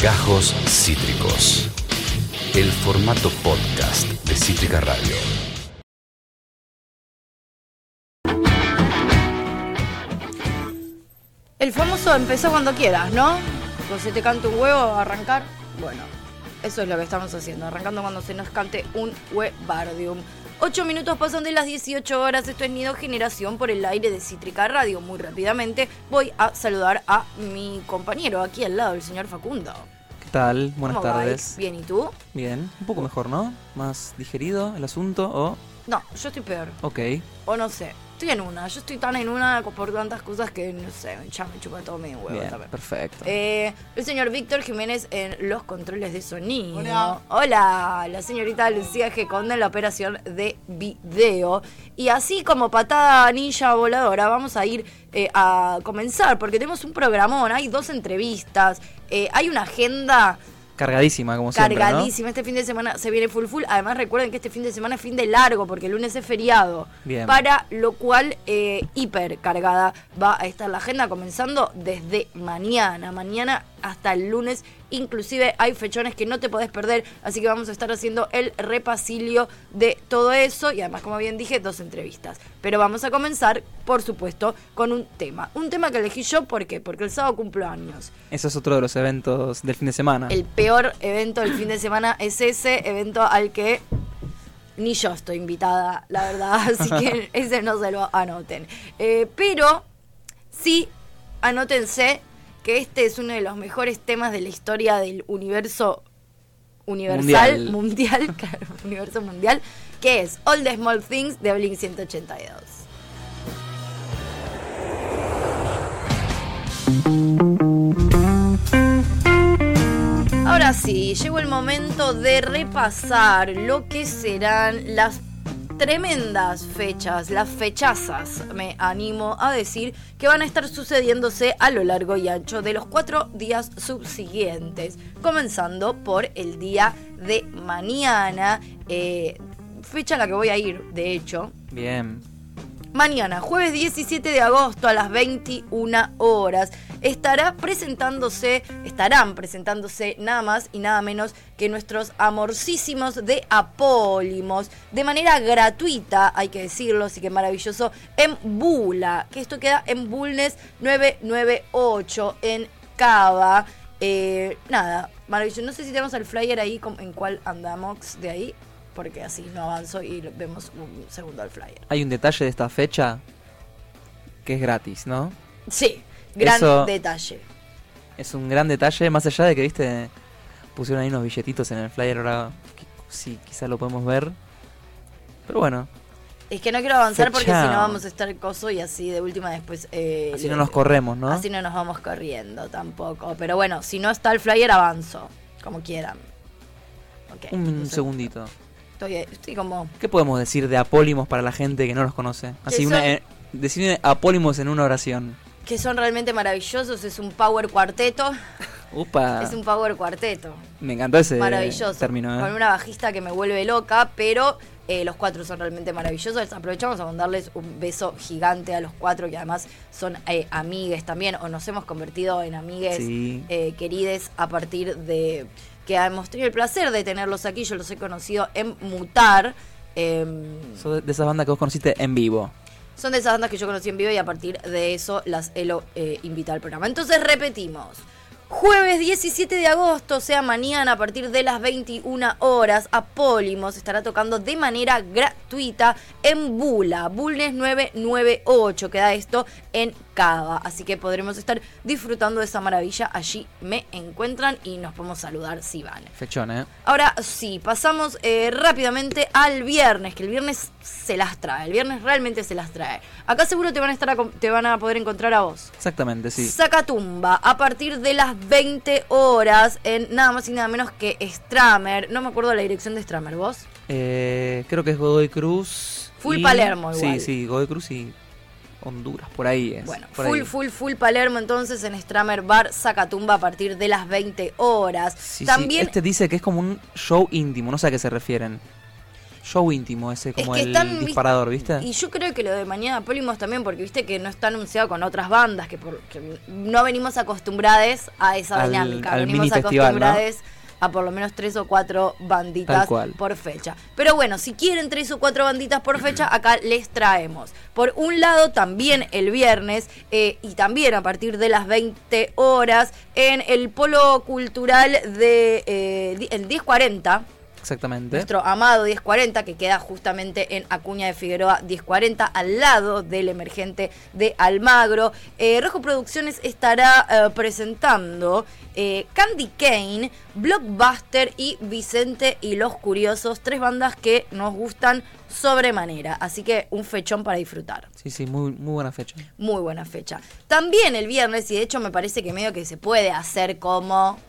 Gajos Cítricos. El formato podcast de Cítrica Radio. El famoso empezó cuando quieras, ¿no? Cuando se te cante un huevo, arrancar. Bueno, eso es lo que estamos haciendo, arrancando cuando se nos cante un huevardium. Ocho minutos pasan de las 18 horas, esto es Nido Generación por el aire de Cítrica Radio. Muy rápidamente voy a saludar a mi compañero aquí al lado, el señor Facundo. ¿Qué tal? Buenas ¿Cómo va? tardes. Bien, ¿y tú? Bien, un poco mejor, ¿no? Más digerido el asunto o... No, yo estoy peor. Ok. O no sé. Estoy en una. Yo estoy tan en una por tantas cosas que no sé, ya me chupa todo mi huevo Bien, también. perfecto. Eh, el señor Víctor Jiménez en los controles de sonido. Hola. Hola, la señorita Lucía G. Conde en la operación de video. Y así como patada ninja voladora, vamos a ir eh, a comenzar porque tenemos un programón, hay dos entrevistas, eh, hay una agenda Cargadísima, como siempre, ¿no? cargadísima. Este fin de semana se viene full full. Además, recuerden que este fin de semana es fin de largo porque el lunes es feriado. Bien. Para lo cual, eh, hiper cargada va a estar la agenda comenzando desde mañana. Mañana hasta el lunes. Inclusive hay fechones que no te podés perder. Así que vamos a estar haciendo el repasilio de todo eso. Y además, como bien dije, dos entrevistas. Pero vamos a comenzar, por supuesto, con un tema. Un tema que elegí yo, ¿por qué? Porque el sábado cumplo años. Eso es otro de los eventos del fin de semana. El peor evento del fin de semana es ese evento al que ni yo estoy invitada, la verdad. Así que ese no se lo anoten. Eh, pero sí, anótense que este es uno de los mejores temas de la historia del universo universal, Mundial. mundial, claro, universo mundial, que es All the Small Things de Blink 182. Ahora sí, llegó el momento de repasar lo que serán las tremendas fechas, las fechazas, me animo a decir, que van a estar sucediéndose a lo largo y ancho de los cuatro días subsiguientes, comenzando por el día de mañana, eh, fecha a la que voy a ir, de hecho, Bien. Mañana, jueves 17 de agosto a las 21 horas, estará presentándose, estarán presentándose nada más y nada menos que nuestros amorcísimos de Apólimos, de manera gratuita, hay que decirlo, así que maravilloso, en Bula, que esto queda en Bulnes 998 en Cava. Eh, nada, maravilloso. No sé si tenemos el flyer ahí, en cuál andamos de ahí, porque así no avanzo y vemos un segundo al flyer. Hay un detalle de esta fecha que es gratis, ¿no? Sí, gran Eso- detalle. Es un gran detalle, más allá de que, viste, pusieron ahí unos billetitos en el flyer, ahora sí, quizá lo podemos ver. Pero bueno, Es que no quiero avanzar porque si no vamos a estar coso y así de última después... eh, así le- no nos corremos, ¿no? Así no nos vamos corriendo tampoco. Pero bueno, si no está el flyer, avanzo. Como quieran. Un entonces, segundito. Estoy, estoy como... ¿Qué podemos decir de Apólimos para la gente que no los conoce? Así, una, eh, decir Apólimos en una oración. Que son realmente maravillosos. Es un power cuarteto. Upa. Es un power cuarteto. Me encantó ese maravilloso. término, ¿eh? Con una bajista que me vuelve loca, pero eh, los cuatro son realmente maravillosos. Aprovechamos a mandarles un beso gigante a los cuatro, que además son eh, amigues también, o nos hemos convertido en amigues Sí. eh, querides a partir de que hemos tenido el placer de tenerlos aquí. Yo los he conocido en Mutar. em, Sos de esas bandas que vos conociste en vivo. Son de esas bandas que yo conocí en vivo y a partir de eso las Elo eh, invita al programa. Entonces repetimos. Jueves 17 de agosto, o sea, mañana a partir de las 21 horas, Apólimos estará tocando de manera gratuita en Bula, Bulnes 998, queda esto en Cava. Así que podremos estar disfrutando de esa maravilla. Allí me encuentran y nos podemos saludar si van. Fechón, ¿eh? Ahora sí, pasamos eh, rápidamente al viernes, que el viernes se las trae, el viernes realmente se las trae. Acá seguro te van a estar a te van a poder encontrar a vos. Exactamente, sí. Sacatumba, a partir de las 20 horas, en nada más y nada menos que Stramer. No me acuerdo la dirección de Stramer, ¿vos? Eh, creo que es Godoy Cruz. Full Palermo Sí, igual. sí, Godoy Cruz y Honduras, por ahí es. Bueno, full, ahí. full, full Palermo entonces en Stramer Bar Sacatumba a partir de las 20 horas. Sí, sí, También Este dice que es como un show íntimo, no sé a qué se refieren. Show íntimo ese, como que el están, disparador, ¿viste? Y yo creo que lo de mañana Polimos también, porque viste que no está anunciado con otras bandas, que, por- que no venimos acostumbradas a esa Al- dinámica. al venimos festival, ¿no? a por lo menos tres o cuatro banditas por fecha. Pero bueno, si quieren tres o cuatro banditas por fecha, acá les traemos. Por un lado, también el viernes eh, y también a partir de las 20 horas en el Polo Cultural de eh, el 1040. Exactamente. Nuestro amado 1040, que queda justamente en Acuña de Figueroa 1040, al lado del emergente de Almagro. Eh, Rojo Producciones estará eh, presentando eh, Candy Kane, Blockbuster y Vicente y los Curiosos, tres bandas que nos gustan sobremanera. Así que un fechón para disfrutar. Sí, sí, muy, muy buena fecha. Muy buena fecha. También el viernes, y de hecho me parece que medio que se puede hacer como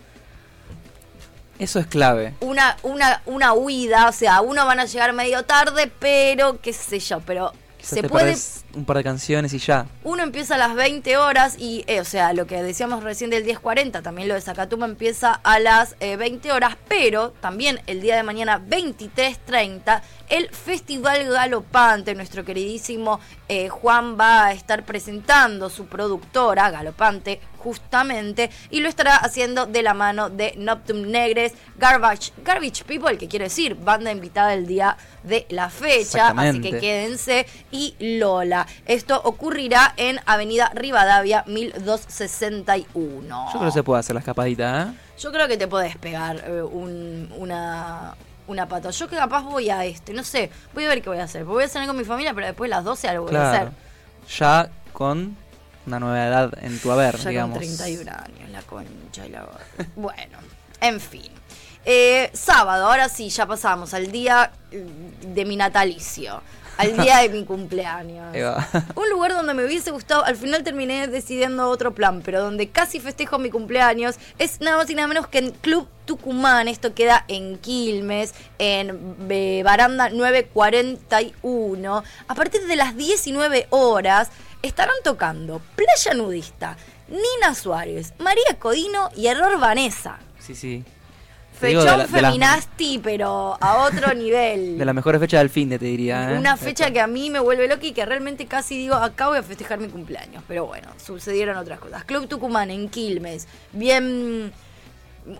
Eso es clave. una, una, una huida, o sea, uno van a llegar medio tarde, pero qué sé yo, pero Quizás se puede... un par de canciones y ya. Uno empieza a las 20 horas y, eh, o sea, lo que decíamos recién del 10.40, también lo de Zacatuma empieza a las eh, 20 horas, pero también el día de mañana 23.30, el Festival Galopante, nuestro queridísimo eh, Juan va a estar presentando su productora, Galopante, justamente, y lo estará haciendo de la mano de Noctum Negres, Garbage, Garbage People, que quiere decir banda invitada el día de la fecha, así que quédense, y Lola. Esto ocurrirá en Avenida Rivadavia 1261. Yo creo que se puede hacer la escapadita, ¿eh? Yo creo que te podés pegar eh, un- una, una pata. Yo que capaz voy a este, no sé, voy a ver qué voy a hacer. Voy a cenar con mi familia, pero después a las 12 algo voy a Claro. hacer. Ya con una nueva edad en tu haber, Ya digamos. con 31 años, la concha y la... bueno, en fin. Eh, sábado, ahora sí, ya pasamos al día eh, de mi natalicio, al día de mi cumpleaños. Un lugar donde me hubiese gustado, al final terminé decidiendo otro plan, pero donde casi festejo mi cumpleaños es nada más y nada menos que en Club Tucumán. Esto queda en Quilmes, en eh, Baranda 941. A partir de las 19 horas estarán tocando Playa Nudista, Nina Suárez, María Codino y Error Vanessa. Sí, sí. Te digo, de Fechón la- de las- feminasti, pero a otro nivel. De las mejores fechas del fin de, te diría. ¿eh? Una fecha que a mí me vuelve loca y que realmente casi digo, acá voy a festejar mi cumpleaños. Pero bueno, sucedieron otras cosas. Club Tucumán en Quilmes. Bien.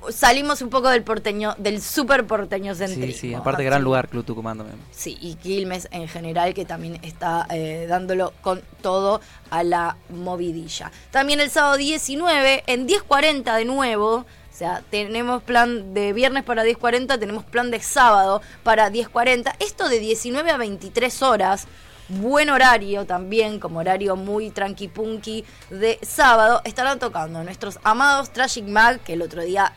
Salimos un poco del porteño, del super porteño Sí, centrismo. sí, aparte así. gran lugar Club Tucumán también. Sí, y Quilmes en general, que también está eh, dándolo con todo a la movidilla. También el sábado 19, en 10.40 de nuevo. O sea, tenemos plan de viernes para 10.40, tenemos plan de sábado para 10.40. Esto de 19 a 23 horas. Buen horario también, como horario muy tranqui punky de sábado. Estarán tocando nuestros amados Tragic Mag, que el otro día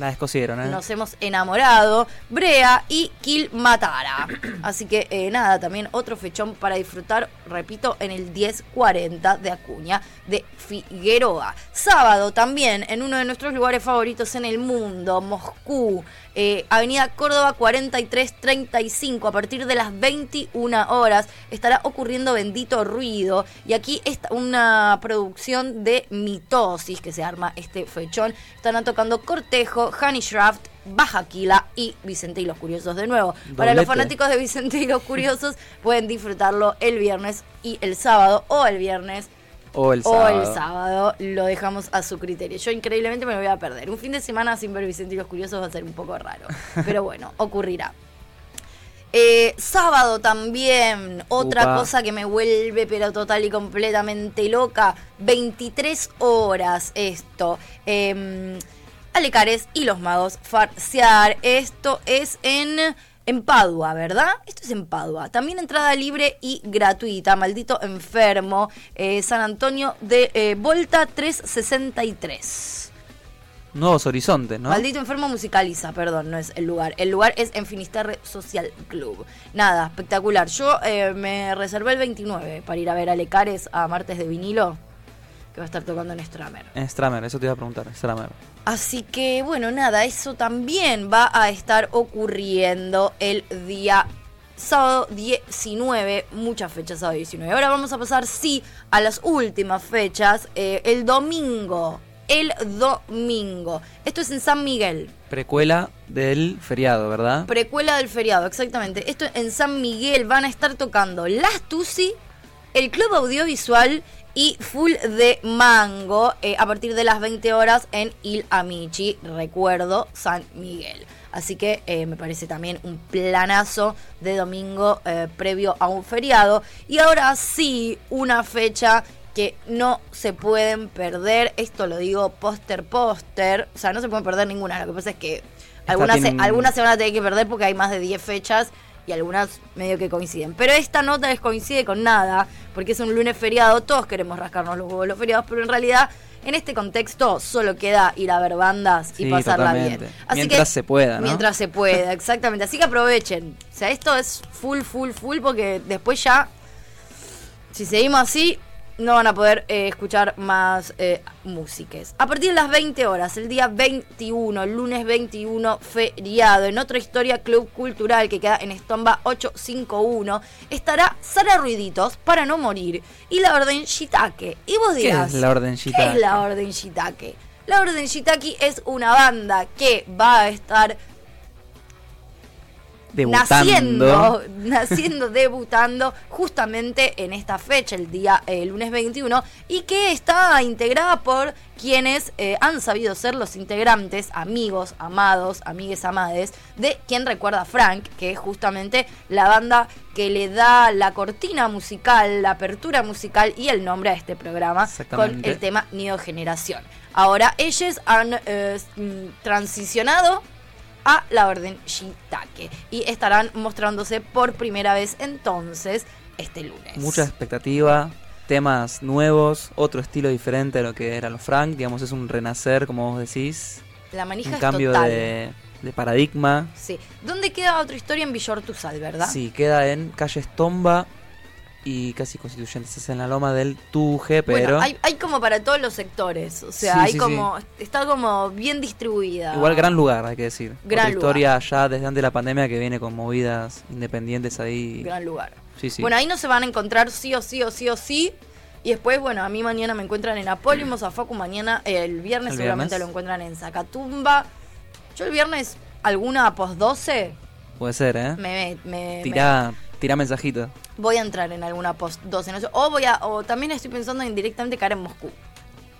La descosieron, ¿eh? nos hemos enamorado, Brea y Kill Matara. Así que eh, nada, también otro fechón para disfrutar, repito, en el 1040 de Acuña de Figueroa. Sábado también en uno de nuestros lugares favoritos en el mundo, Moscú, eh, Avenida Córdoba 4335, a partir de las 21 horas estará ocurriendo Bendito Ruido. Y aquí está una producción de Mitosis que se arma este fechón. Estarán tocando Cortejo, Honey Shaft, Bajaquila y Vicente y los Curiosos de nuevo. Para los fanáticos de Vicente y los Curiosos pueden disfrutarlo el viernes y el sábado o el viernes O el o sábado. el sábado lo dejamos a su criterio. Yo increíblemente me lo voy a perder. Un fin de semana sin ver Vicente y los Curiosos va a ser un poco raro. Pero bueno, ocurrirá. Eh, sábado también, otra Upa. cosa que me vuelve pero total y completamente loca. 23 horas esto. Eh, Alecares y los magos farsear. Esto es en, en Padua, ¿verdad? Esto es en Padua. También entrada libre y gratuita. Maldito enfermo. Eh, San Antonio de eh, Volta 363. Nuevos horizontes, ¿no? Maldito enfermo musicaliza, perdón, no es el lugar. El lugar es en Finisterre Social Club. Nada, espectacular. Yo eh, me reservé el 29 para ir a ver a Lecares a Martes de Vinilo, que va a estar tocando en Stramer. En Stramer, eso te iba a preguntar. Stramer. Así que bueno, nada, eso también va a estar ocurriendo el día sábado 19, muchas fechas sábado 19. Ahora vamos a pasar, sí, a las últimas fechas. Eh, el domingo el domingo. Esto es en San Miguel. Precuela del feriado, ¿verdad? Precuela del feriado, exactamente. Esto en San Miguel van a estar tocando Las Tusi, el Club Audiovisual y Full de Mango eh, a partir de las 20 horas en Il Amici, recuerdo, San Miguel. Así que eh, me parece también un planazo de domingo eh, previo a un feriado. Y ahora sí, una fecha que no se pueden perder. Esto lo digo póster, póster. O sea, no se pueden perder ninguna. Lo que pasa es que algunas, se, algunas se van a tener que perder porque hay más de 10 fechas y algunas medio que coinciden. Pero esta no les coincide con nada porque es un lunes feriado. Todos queremos rascarnos los huevos los feriados, pero en realidad en este contexto solo queda ir a ver bandas y Sí, pasarla totalmente. bien. Así Mientras que- se pueda, ¿no? Mientras se pueda, exactamente. Así que aprovechen. O sea, esto es full, full, full porque después ya, si seguimos así, no van a poder eh, escuchar más eh, músicas. A partir de las 20 horas, el día 21, el lunes 21, feriado, en otra historia Club Cultural que queda en Estomba 851, estará Sara Ruiditos para no morir y la Orden Shitake. Y vos ¿Qué dirás, es la Orden ¿Qué Shiitake? es la Orden Shitake? La Orden Shitake es una banda que va a estar Debutando. naciendo, naciendo, debutando justamente en esta fecha, el día eh, lunes 21, y que está integrada por quienes eh, han sabido ser los integrantes, amigos, amados, amigues, amades, de quien recuerda a Frank, que es justamente la banda que le da la cortina musical, la apertura musical y el nombre a este programa con el tema Nido Generación. Ahora, ellos han eh, mm, transicionado a la orden Shitake y estarán mostrándose por primera vez entonces este lunes. Mucha expectativa, temas nuevos, otro estilo diferente a lo que eran los Frank, digamos, es un renacer, como vos decís, La manija un es cambio total. de, de paradigma. Sí. ¿Dónde queda otra historia en Villortusal, verdad? Sí, queda en calle Estomba y casi Constituyentes, es en la loma del Tuje, pero Bueno, hay, hay como para todos los sectores, o sea, Sí, hay sí, como está como bien distribuida. igual gran lugar, hay que decir. Gran Otra historia ya desde antes de la pandemia que viene con movidas independientes ahí. gran lugar. Bueno, ahí no se van a encontrar sí o sí o sí o sí. Y después, bueno, a mí mañana me encuentran en Apólimos, a Facu mañana, eh, el viernes ¿El seguramente viernes? lo encuentran en Zacatumba. Yo el viernes, alguna post 12, Puede ser, ¿eh? me, me, me- Tirá, tirá mensajito. Voy a entrar en alguna post 12. No sé, o, voy a, o también estoy pensando en directamente caer en Moscú.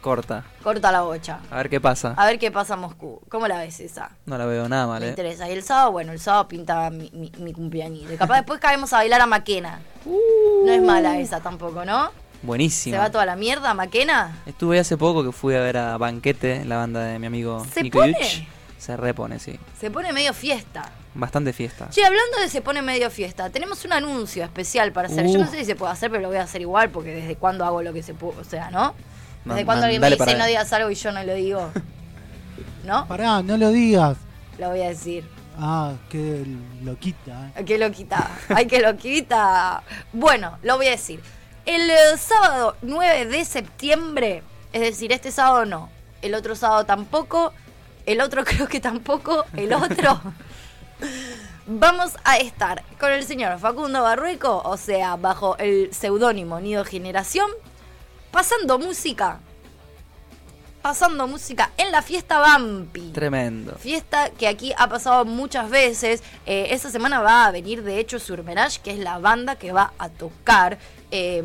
Corta. Corta la bocha. A ver qué pasa. A ver qué pasa en Moscú. ¿Cómo la ves esa? No la veo nada mal, Me ¿eh? interesa. Y el sábado, bueno, el sábado pinta mi, mi, mi cumpleañito. Capaz después caemos a bailar a Maquena. No es mala esa tampoco, ¿no? Buenísimo. Se va toda la mierda Maquena. Estuve hace poco que fui a ver a Banquete, la banda de mi amigo ¿Se Nico pone? Se repone, sí. Se pone medio fiesta. Bastante fiesta. Che, hablando de se pone medio fiesta, tenemos un anuncio especial para hacer. Yo no Uh. sé si se puede hacer, pero lo voy a hacer igual porque desde cuándo hago lo que se puede, o sea, ¿no? Desde cuándo alguien me dice no digas algo y yo no lo digo. ¿No? Pará, no lo digas. Lo voy a decir. Ah, qué loquita. ¿eh? Que lo quita. Ay, que lo quita. Bueno, lo voy a decir. El eh, sábado 9 de septiembre, es decir, este sábado no, el otro sábado tampoco, el otro creo que tampoco, el otro. Vamos a estar con el señor Facundo Barrueco, o sea, bajo el seudónimo Nido Generación, pasando música. Pasando música en la fiesta Bampi. Tremendo. Fiesta que aquí ha pasado muchas veces. Eh, esta semana va a venir, de hecho, Surmenage, que es la banda que va a tocar eh,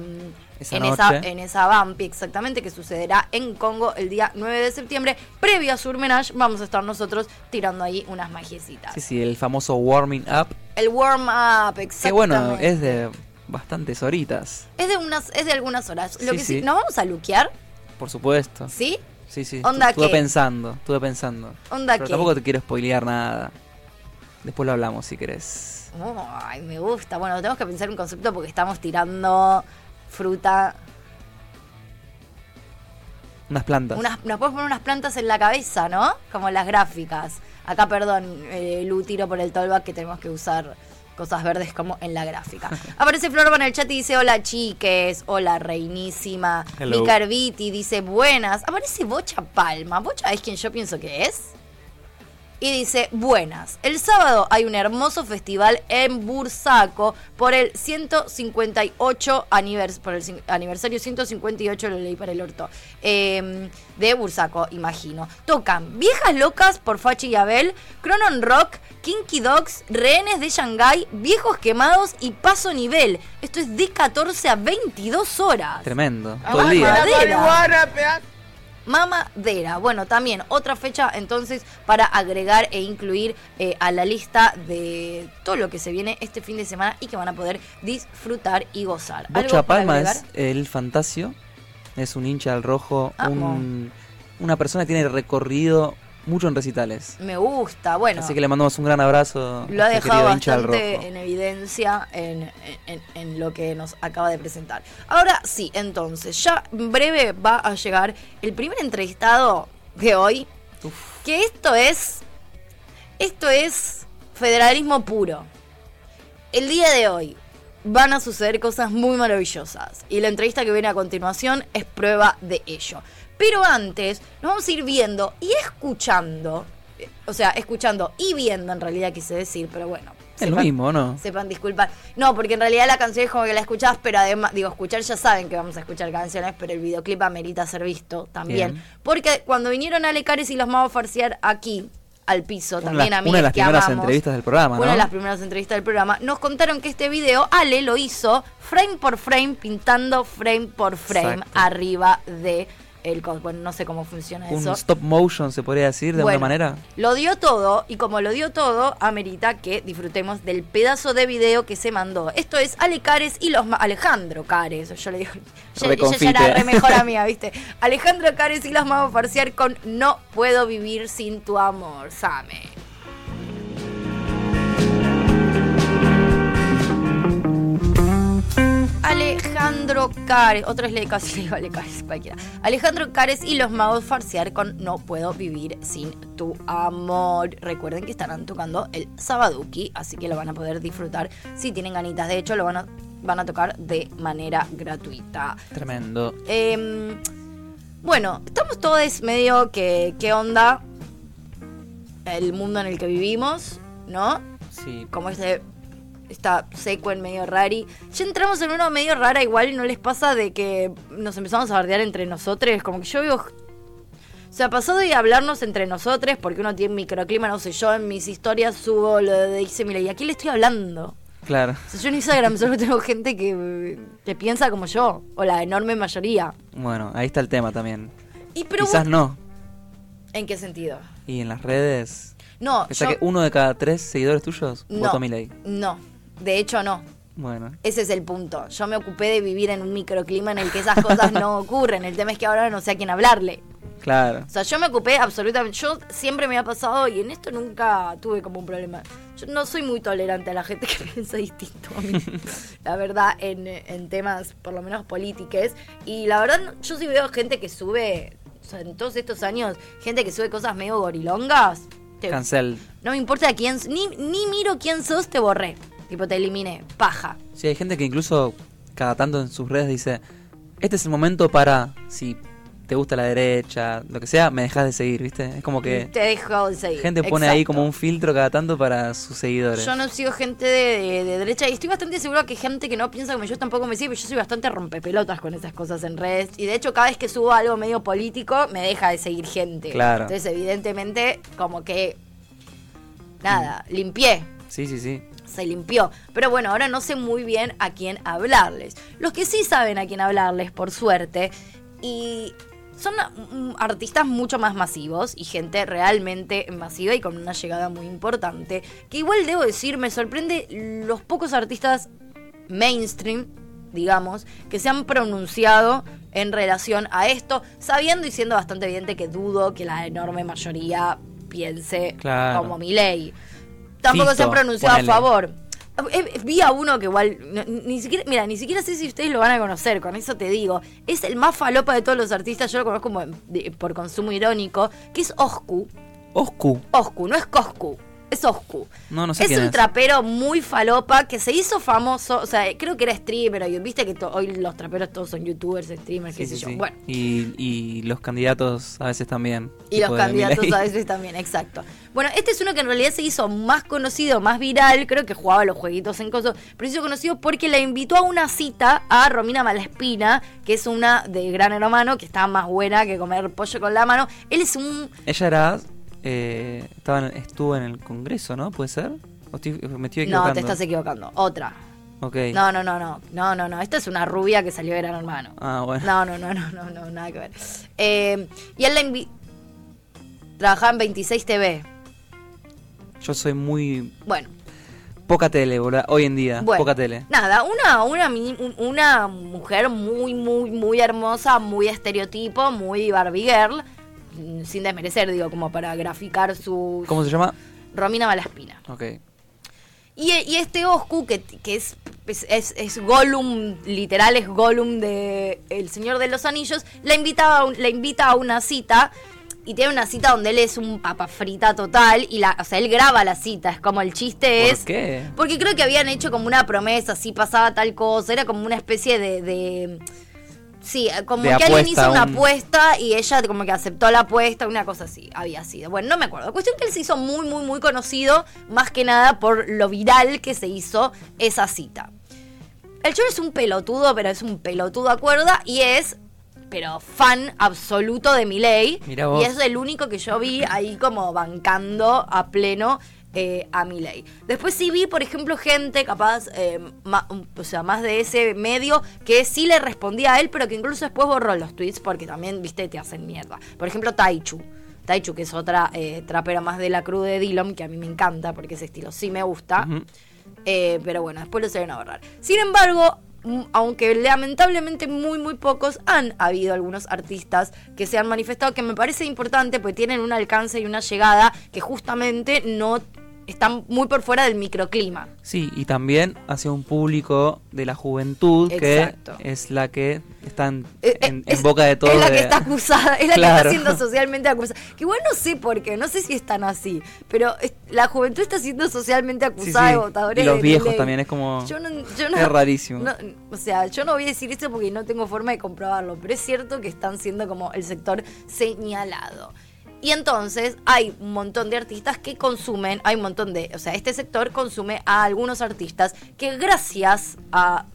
Esa en, noche. esa, en esa Bampi, exactamente, que sucederá en Congo el día 9 de septiembre. Previo a Surmenage, vamos a estar nosotros tirando ahí unas magiecitas. Sí, sí, el famoso warming up. El warm-up, exactamente. Que bueno, es de bastantes horitas. Es de, unas, es de algunas horas. Lo Sí, que sí, sí. ¿Nos vamos a luquear? Por supuesto. ¿Sí? Sí, sí. ¿Onda estuve pensando, estuve pensando. ¿Onda Pero tampoco te quiero spoilear nada. Después lo hablamos si querés. Ay, me gusta. Bueno, tenemos que pensar un concepto porque estamos tirando fruta. Unas plantas. Unas, nos podemos poner unas plantas en la cabeza, ¿no? Como las gráficas. Acá, perdón, eh, Lu, tiro por el tollback que tenemos que usar cosas verdes como en la gráfica. Aparece Florba en el chat y dice, hola chiques, hola reinísima. Hello. Mi Carviti dice, buenas. Aparece Bocha Palma. ¿Bocha es quien yo pienso que es? Y dice, buenas, el sábado hay un hermoso festival en Bursaco por el 158 anivers por el aniversario 158, lo leí para el orto, eh, de Bursaco, imagino. Tocan Viejas Locas por Fachi y Abel, Cronon Rock, Kinky Dogs, Rehenes de Shanghái, Viejos Quemados y Paso Nivel. Esto es de 14 a 22 horas. Tremendo. Ah, Todo el día. Mamadera. Bueno, también otra fecha entonces para agregar e incluir eh, a la lista de todo lo que se viene este fin de semana y que van a poder disfrutar y gozar. ¿Algo Bocha Palma agregar? es el Fantasio. Es un hincha del rojo. Un, una persona que tiene recorrido mucho en recitales. Me gusta, bueno. Así que le mandamos un gran abrazo. Lo ha este dejado bastante en evidencia en, en- en lo que nos acaba de presentar. Ahora sí, entonces, ya en breve va a llegar el primer entrevistado de hoy. Que esto es. Esto es federalismo puro. El día de hoy van a suceder cosas muy maravillosas. Y la entrevista que viene a continuación es prueba de ello. Pero antes, nos vamos a ir viendo y escuchando. O sea, escuchando y viendo en realidad quise decir, pero bueno. Es lo mismo, ¿no? Sepan disculpar. No, porque en realidad la canción es como que la escuchás, pero además, digo, escuchar ya saben que vamos a escuchar canciones, pero el videoclip amerita ser visto también. Bien. Porque cuando vinieron Ale Cares y los Magos Farciar aquí, al piso, Una también a mí una de las que primeras amamos, entrevistas del programa, Una ¿no? de las primeras entrevistas del programa, nos contaron que este video Ale lo hizo frame por frame, pintando frame por frame Exacto. arriba de el bueno, no sé cómo funciona Un eso. stop motion, se podría decir, de Bueno, alguna manera. Lo dio todo y como lo dio todo, amerita que disfrutemos del pedazo de video que se mandó. Esto es Ale Cares y los Alejandro Cares, yo le digo, ya, ella ya era re mejor amiga, ¿viste? Alejandro Cares y los Magos Farciar con No puedo vivir sin tu amor, Same. Alejandro Cares, otra es le casi le digo cualquiera. Alejandro Cares y los magos farsear con No puedo vivir sin tu amor. Recuerden que estarán tocando el Sabaduki, así que lo van a poder disfrutar si tienen ganitas. De hecho, lo van a, van a tocar de manera gratuita. Tremendo. Em, bueno, estamos todos medio que, ¿qué onda? El mundo en el que vivimos, ¿no? Sí. como este está seco en medio rari. Ya entramos en una medio rara igual y no les pasa de que nos empezamos a bardear entre nosotros, como que yo veo o sea, pasó de hablarnos entre nosotros, porque uno tiene microclima, no sé, yo en mis historias subo lo de dice mira, ¿y a quién le estoy hablando? Claro. O sea, yo en Instagram solo tengo gente que, que piensa como yo, o la enorme mayoría. Bueno, ahí está el tema también. Y pero Quizás vos- no. ¿En qué sentido? Y en las redes. No, Pensá yo- que uno de cada tres seguidores tuyos no, votó a Milei. no, de hecho no. Bueno. Ese es el punto. Yo me ocupé de vivir en un microclima en el que esas cosas no ocurren. El tema es que ahora no sé a quién hablarle. Claro. O sea, yo me ocupé absolutamente. Yo siempre me ha pasado y en esto nunca tuve como un problema. Yo no soy muy tolerante a la gente que piensa distinto a mí. la verdad, en, en temas por lo menos políticos. Y la verdad, yo sí veo gente que sube. O sea, en todos estos años, gente que sube cosas medio gorilongas. te- Cancel. no me importa quién. Ni, ni miro quién sos, te borré. Tipo, te eliminé. Paja. Sí, hay gente que incluso cada tanto en sus redes dice, este es el momento para, si te gusta la derecha, lo que sea, me dejas de seguir, ¿viste? Es como que Te dejo de seguir. gente pone ahí como un filtro cada tanto para sus seguidores. Yo no sigo gente de, de- de derecha y estoy bastante seguro que gente que no piensa como yo tampoco me sigue, pero yo soy bastante rompepelotas con esas cosas en redes. Y de hecho, cada vez que subo algo medio político, me deja de seguir gente. Claro. Entonces, evidentemente, como que. Nada, limpié. Sí, sí, sí. Se limpió. Pero bueno, ahora no sé muy bien a quién hablarles. Los que sí saben a quién hablarles, por suerte, y son mm, artistas mucho más masivos y gente realmente masiva y con una llegada muy importante. Que igual debo decir, me sorprende los pocos artistas mainstream, digamos, que se han pronunciado en relación a esto, sabiendo y siendo bastante evidente que dudo que la enorme mayoría piense Claro. como Milei. Tampoco se han pronunciado ponele. a favor. Eh, eh, Vi a uno que igual, no- ni siquiera, mira, ni siquiera sé si ustedes lo van a conocer, con eso te digo. Es el más falopa de todos los artistas, yo lo conozco como de- por consumo irónico, que es Oscu. Oscu. Oscu, no es Coscu. Es Oscu. No, no sé es quién un es. trapero muy falopa que se hizo famoso, o sea, creo que era streamer, y viste que hoy los traperos todos son youtubers, streamers, qué Sí, sé yo. sí. Bueno, Y, y los candidatos a veces también. y los candidatos a veces también, exacto. Bueno, este es uno que en realidad se hizo más conocido, más viral, creo que jugaba los jueguitos en cosas, pero se hizo conocido porque le invitó a una cita a Romina Malaspina, que es una de Gran Hermano, que está más buena que comer pollo con la mano. Él es un Ella era. Eh, estaba en- estuvo en el Congreso, ¿no? ¿Puede ser? ¿O estoy- me estoy equivocando? No, te estás equivocando. Otra. Ok. No, no, no, no. No, no, no. Esta es una rubia que salió de Gran Hermano. Ah, bueno. No, no, no, no, no, no, nada que ver. Eh, y él la invi- Trabajaba en 26 TV. Yo soy muy. Bueno, Poca tele, boludo. Hoy en día. bueno. Poca tele. Nada, una, una, una mujer muy, muy, muy hermosa, muy estereotipo, muy Barbie Girl. Sin desmerecer, digo, como para graficar su. ¿Cómo se llama? Romina Malaspina. Ok. Y, y este Oscu, que, que es, es, es, es Gollum, literal es Gollum de El Señor de los Anillos, la, invitaba a la invita a una cita y tiene una cita donde él es un papa frita total y la, o sea, él graba la cita, es como el chiste es... ¿Por qué? Porque creo que habían hecho como una promesa, si pasaba tal cosa, era como una especie de... de sí, como De que alguien hizo una un- apuesta y ella como que aceptó la apuesta, una cosa así, había sido. Bueno, no me acuerdo. Cuestión que él se hizo muy, muy, muy conocido, más que nada por lo viral que se hizo esa cita. El choro es un pelotudo, pero es un pelotudo a cuerda y es, pero fan absoluto de vos. Y es el único que yo vi ahí como bancando a pleno eh, a Milei. Después sí vi, por ejemplo, gente capaz, eh, ma- o sea, más de ese medio, que sí le respondía a él, pero que incluso después borró los tweets porque también, viste, te hacen mierda. Por ejemplo, Taichu. Taichu, que es otra eh, trapera más de la cruz de Dillon, que a mí me encanta porque ese estilo sí me gusta. Pero bueno, después lo se van a borrar. Sin embargo, mm, aunque lamentablemente muy muy pocos han habido algunos artistas que se han manifestado que me parece importante porque tienen un alcance y una llegada que justamente no están muy por fuera del microclima. Sí, y también hacia un público de la juventud Exacto. que es la que está en, Eh, en- eh, en es- boca de todos. Es la que de- está acusada, es la que está siendo socialmente acusada. Que igual no sé por qué, no sé si es tan así, pero es- la juventud está siendo socialmente acusada sí. de votadores. Y los de viejos también, es como... Yo no, yo no- es rarísimo. no- o sea, yo no voy a decir eso porque no tengo forma de comprobarlo, pero es cierto que están siendo como el sector señalado. Y entonces hay un montón de artistas que consumen, hay un montón de, o sea, este sector consume a algunos artistas que gracias a,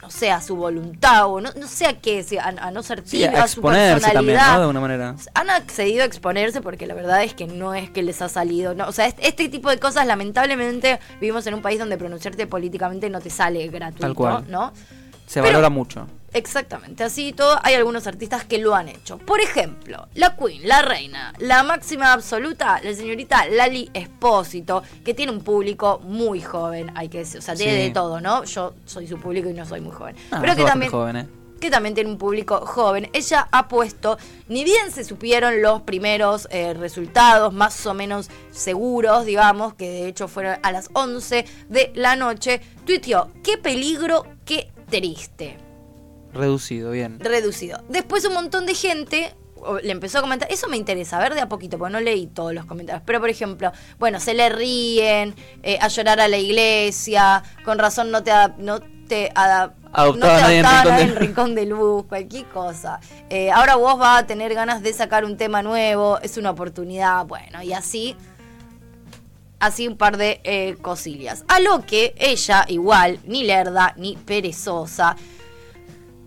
no sé, a su voluntad o no, no sé a qué, a, a no ser Sí, tibio, a a su exponerse también, personalidad. ¿no? De alguna manera. Han accedido a exponerse porque la verdad es que no es que les ha salido. No, o sea, este, este tipo de cosas, lamentablemente, vivimos en un país donde pronunciarte políticamente no te sale gratuito, Tal cual. ¿no? Se Pero- valora mucho. Exactamente, así todo, hay algunos artistas que lo han hecho. Por ejemplo, la Queen, la reina, la máxima absoluta, la señorita Lali Espósito, que tiene un público muy joven, hay que decir, o sea, tiene Sí. de todo, ¿no? Yo soy su público y no soy muy joven. Ah, pero que también joven, ¿eh? que también tiene un público joven. Ella ha puesto, ni bien se supieron los primeros eh, resultados más o menos seguros, digamos, que de hecho fueron a las 11 de la noche, tuiteó, qué peligro, qué triste. Reducido, bien. Reducido. Después un montón de gente le empezó a comentar, eso me interesa, a ver de a poquito, porque no leí todos los comentarios, pero por ejemplo, bueno, se le ríen, eh, a llorar a la iglesia, con razón no te... ada- No te ada- Adoptaba no a te en adoptaba en Rincón de Luz, cualquier cosa. Eh, ahora vos vas a tener ganas de sacar un tema nuevo, es una oportunidad, bueno, y así así un par de eh, cosillas. A lo que ella, igual, ni lerda, ni perezosa,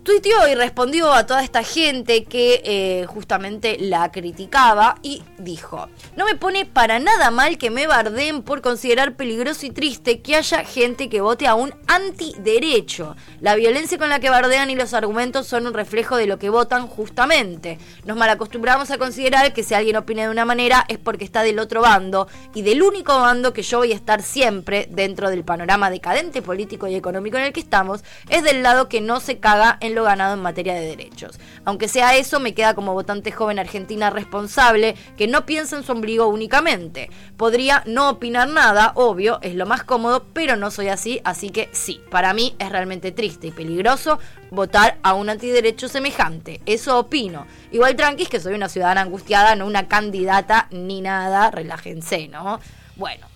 tuiteó y respondió a toda esta gente que eh, justamente la criticaba y dijo, no me pone para nada mal que me bardeen por considerar peligroso y triste que haya gente que vote a un antiderecho. La violencia con la que bardean y los argumentos son un reflejo de lo que votan justamente. Nos malacostumbramos a considerar que si alguien opina de una manera es porque está del otro bando y del único bando que yo voy a estar siempre dentro del panorama decadente político y económico en el que estamos es del lado que no se caga en lo ganado en materia de derechos. Aunque sea eso, me queda como votante joven argentina responsable que no piensa en su ombligo únicamente. Podría no opinar nada, obvio, es lo más cómodo, pero no soy así, así que sí, para mí es realmente triste y peligroso votar a un antiderecho semejante. Eso opino. Igual tranquis que soy una ciudadana angustiada, no una candidata ni nada, relájense, ¿no? Bueno,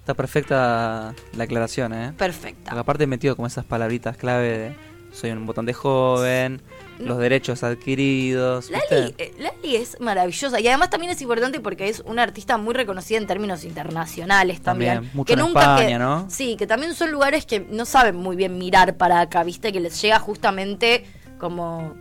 Está perfecta la aclaración, ¿eh? Perfecta. Porque aparte metido como esas palabritas clave de soy un botón de joven, los derechos adquiridos. Lali, eh, Lali es maravillosa y además también es importante porque es una artista muy reconocida en términos internacionales también. También, mucho en España, ¿no? Sí, que también son lugares que no saben muy bien mirar para acá, viste, que les llega justamente como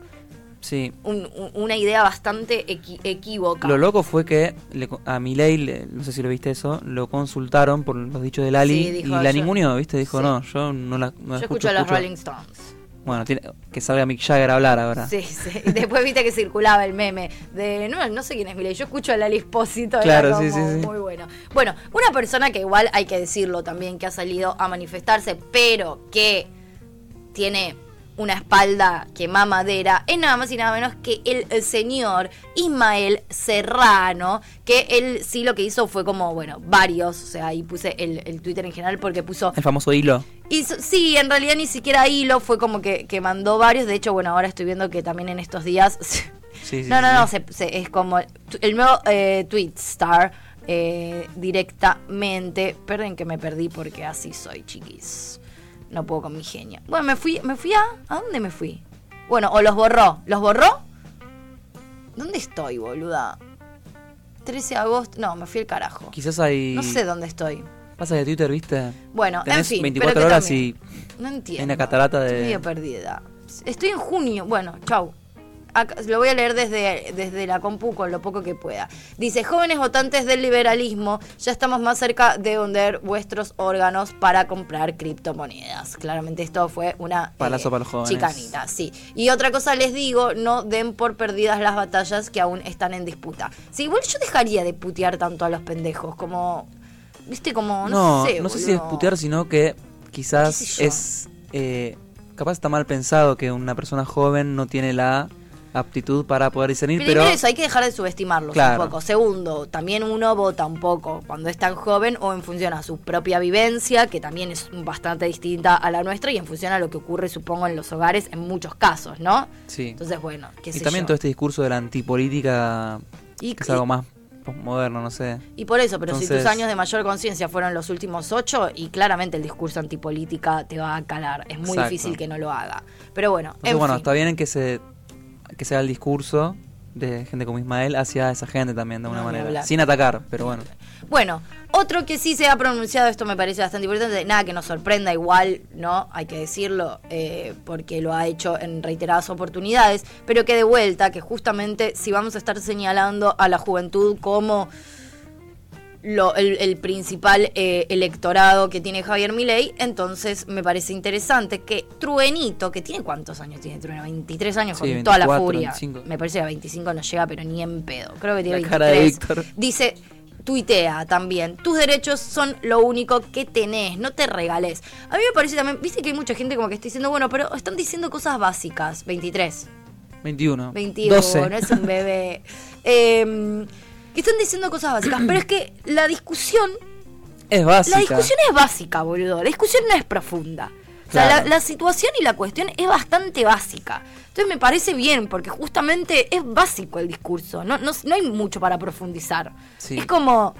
Sí. un- un- una idea bastante equi- equívoca. Lo loco fue que le a Milei, le- no sé si lo viste eso, lo consultaron por los dichos de Lali Sí, y la yo- ninguneó, ¿viste? Dijo, Sí. no, yo no la, no la Yo escucho a los Rolling Stones. Bueno, tiene, que salga Mick Jagger a hablar ahora. Sí, sí. Después viste que circulaba el meme de no, no sé quién es Milei. Yo escucho a Lali Espósito. Claro, como sí, sí, sí. Muy bueno. Bueno, una persona que igual hay que decirlo también, que ha salido a manifestarse, pero que tiene una espalda que madera, es nada más y nada menos que el, señor Ismael Serrano, que él sí lo que hizo fue como, bueno, varios, o sea, ahí puse el, el Twitter en general porque puso El famoso hilo. Sí, en realidad ni siquiera hilo, fue como que, que mandó varios. De hecho, bueno, ahora estoy viendo que también en estos días. Sí, sí, no, no, no, sí. se- se- es como el nuevo eh, tweet star eh, directamente. Perden que me perdí porque así soy, chiquis. No puedo con mi genio. Bueno, me fui, me fui a. ¿A dónde me fui? Bueno, o los borró. ¿Los borró? ¿Dónde estoy, boluda? 13 de agosto. No, me fui al carajo. Quizás hay... No sé dónde estoy. Pasa de Twitter, ¿viste? Bueno, en Tenés fin. 24 pero que horas también- y No entiendo. hay una catarata de- Estoy medio perdida. Estoy en junio. Bueno, chau. Lo voy a leer desde, desde la compu con lo poco que pueda. Dice, jóvenes votantes del liberalismo, ya estamos más cerca de vender vuestros órganos para comprar criptomonedas. Claramente esto fue una eh, Palazo para los jóvenes. chicanita, sí. Y otra cosa les digo, no den por perdidas las batallas que aún están en disputa. Sí, igual yo dejaría de putear tanto a los pendejos, como... Viste, como... No, No, sé, no sé si es putear, sino que quizás es... eh, capaz está mal pensado que una persona joven no tiene la aptitud para poder discernir, Primero pero... eso, hay que dejar de subestimarlos Claro. un poco. Segundo, también uno vota un poco cuando es tan joven o en función a su propia vivencia, que también es bastante distinta a la nuestra, y en función a lo que ocurre, supongo, en los hogares en muchos casos, ¿no? Sí. Entonces, bueno, qué y sé también yo. todo este discurso de la antipolítica Y- que es y- algo más postmoderno, no sé. Y por eso, pero si tus años de mayor conciencia fueron los últimos ocho, y claramente el discurso antipolítica te va a calar. Es muy Exacto. difícil que no lo haga. Pero bueno, Entonces, en bueno, fin. está bien en que se que se haga el discurso de gente como Ismael hacia esa gente también de alguna No, ni manera. Sin atacar, pero bueno. Bueno, otro que sí se ha pronunciado, esto me parece bastante importante, nada que nos sorprenda igual, ¿no? Hay que decirlo, eh, porque lo ha hecho en reiteradas oportunidades, pero que de vuelta, que justamente si vamos a estar señalando a la juventud como lo- el, el principal eh, electorado que tiene Javier Milei, entonces me parece interesante que Truenito, que tiene cuántos años tiene Trueno, 23 años Sí, con toda la 24, furia. 25. Me parece que a 25 no llega, pero ni en pedo. Creo que tiene La cara de 23. Víctor. Dice, tuitea también, tus derechos son lo único que tenés, no te regales. A mí me parece también, viste que hay mucha gente como que está diciendo, bueno, pero están diciendo cosas básicas. 23. 21. 21, 12. no es un bebé. Eh, están diciendo cosas básicas, pero es que la discusión, Es básica. la discusión es básica, boludo. La discusión no es profunda. O sea, Claro. la, la situación y la cuestión es bastante básica. Entonces me parece bien, porque justamente es básico el discurso. No, no, no hay mucho para profundizar. Sí. Es como,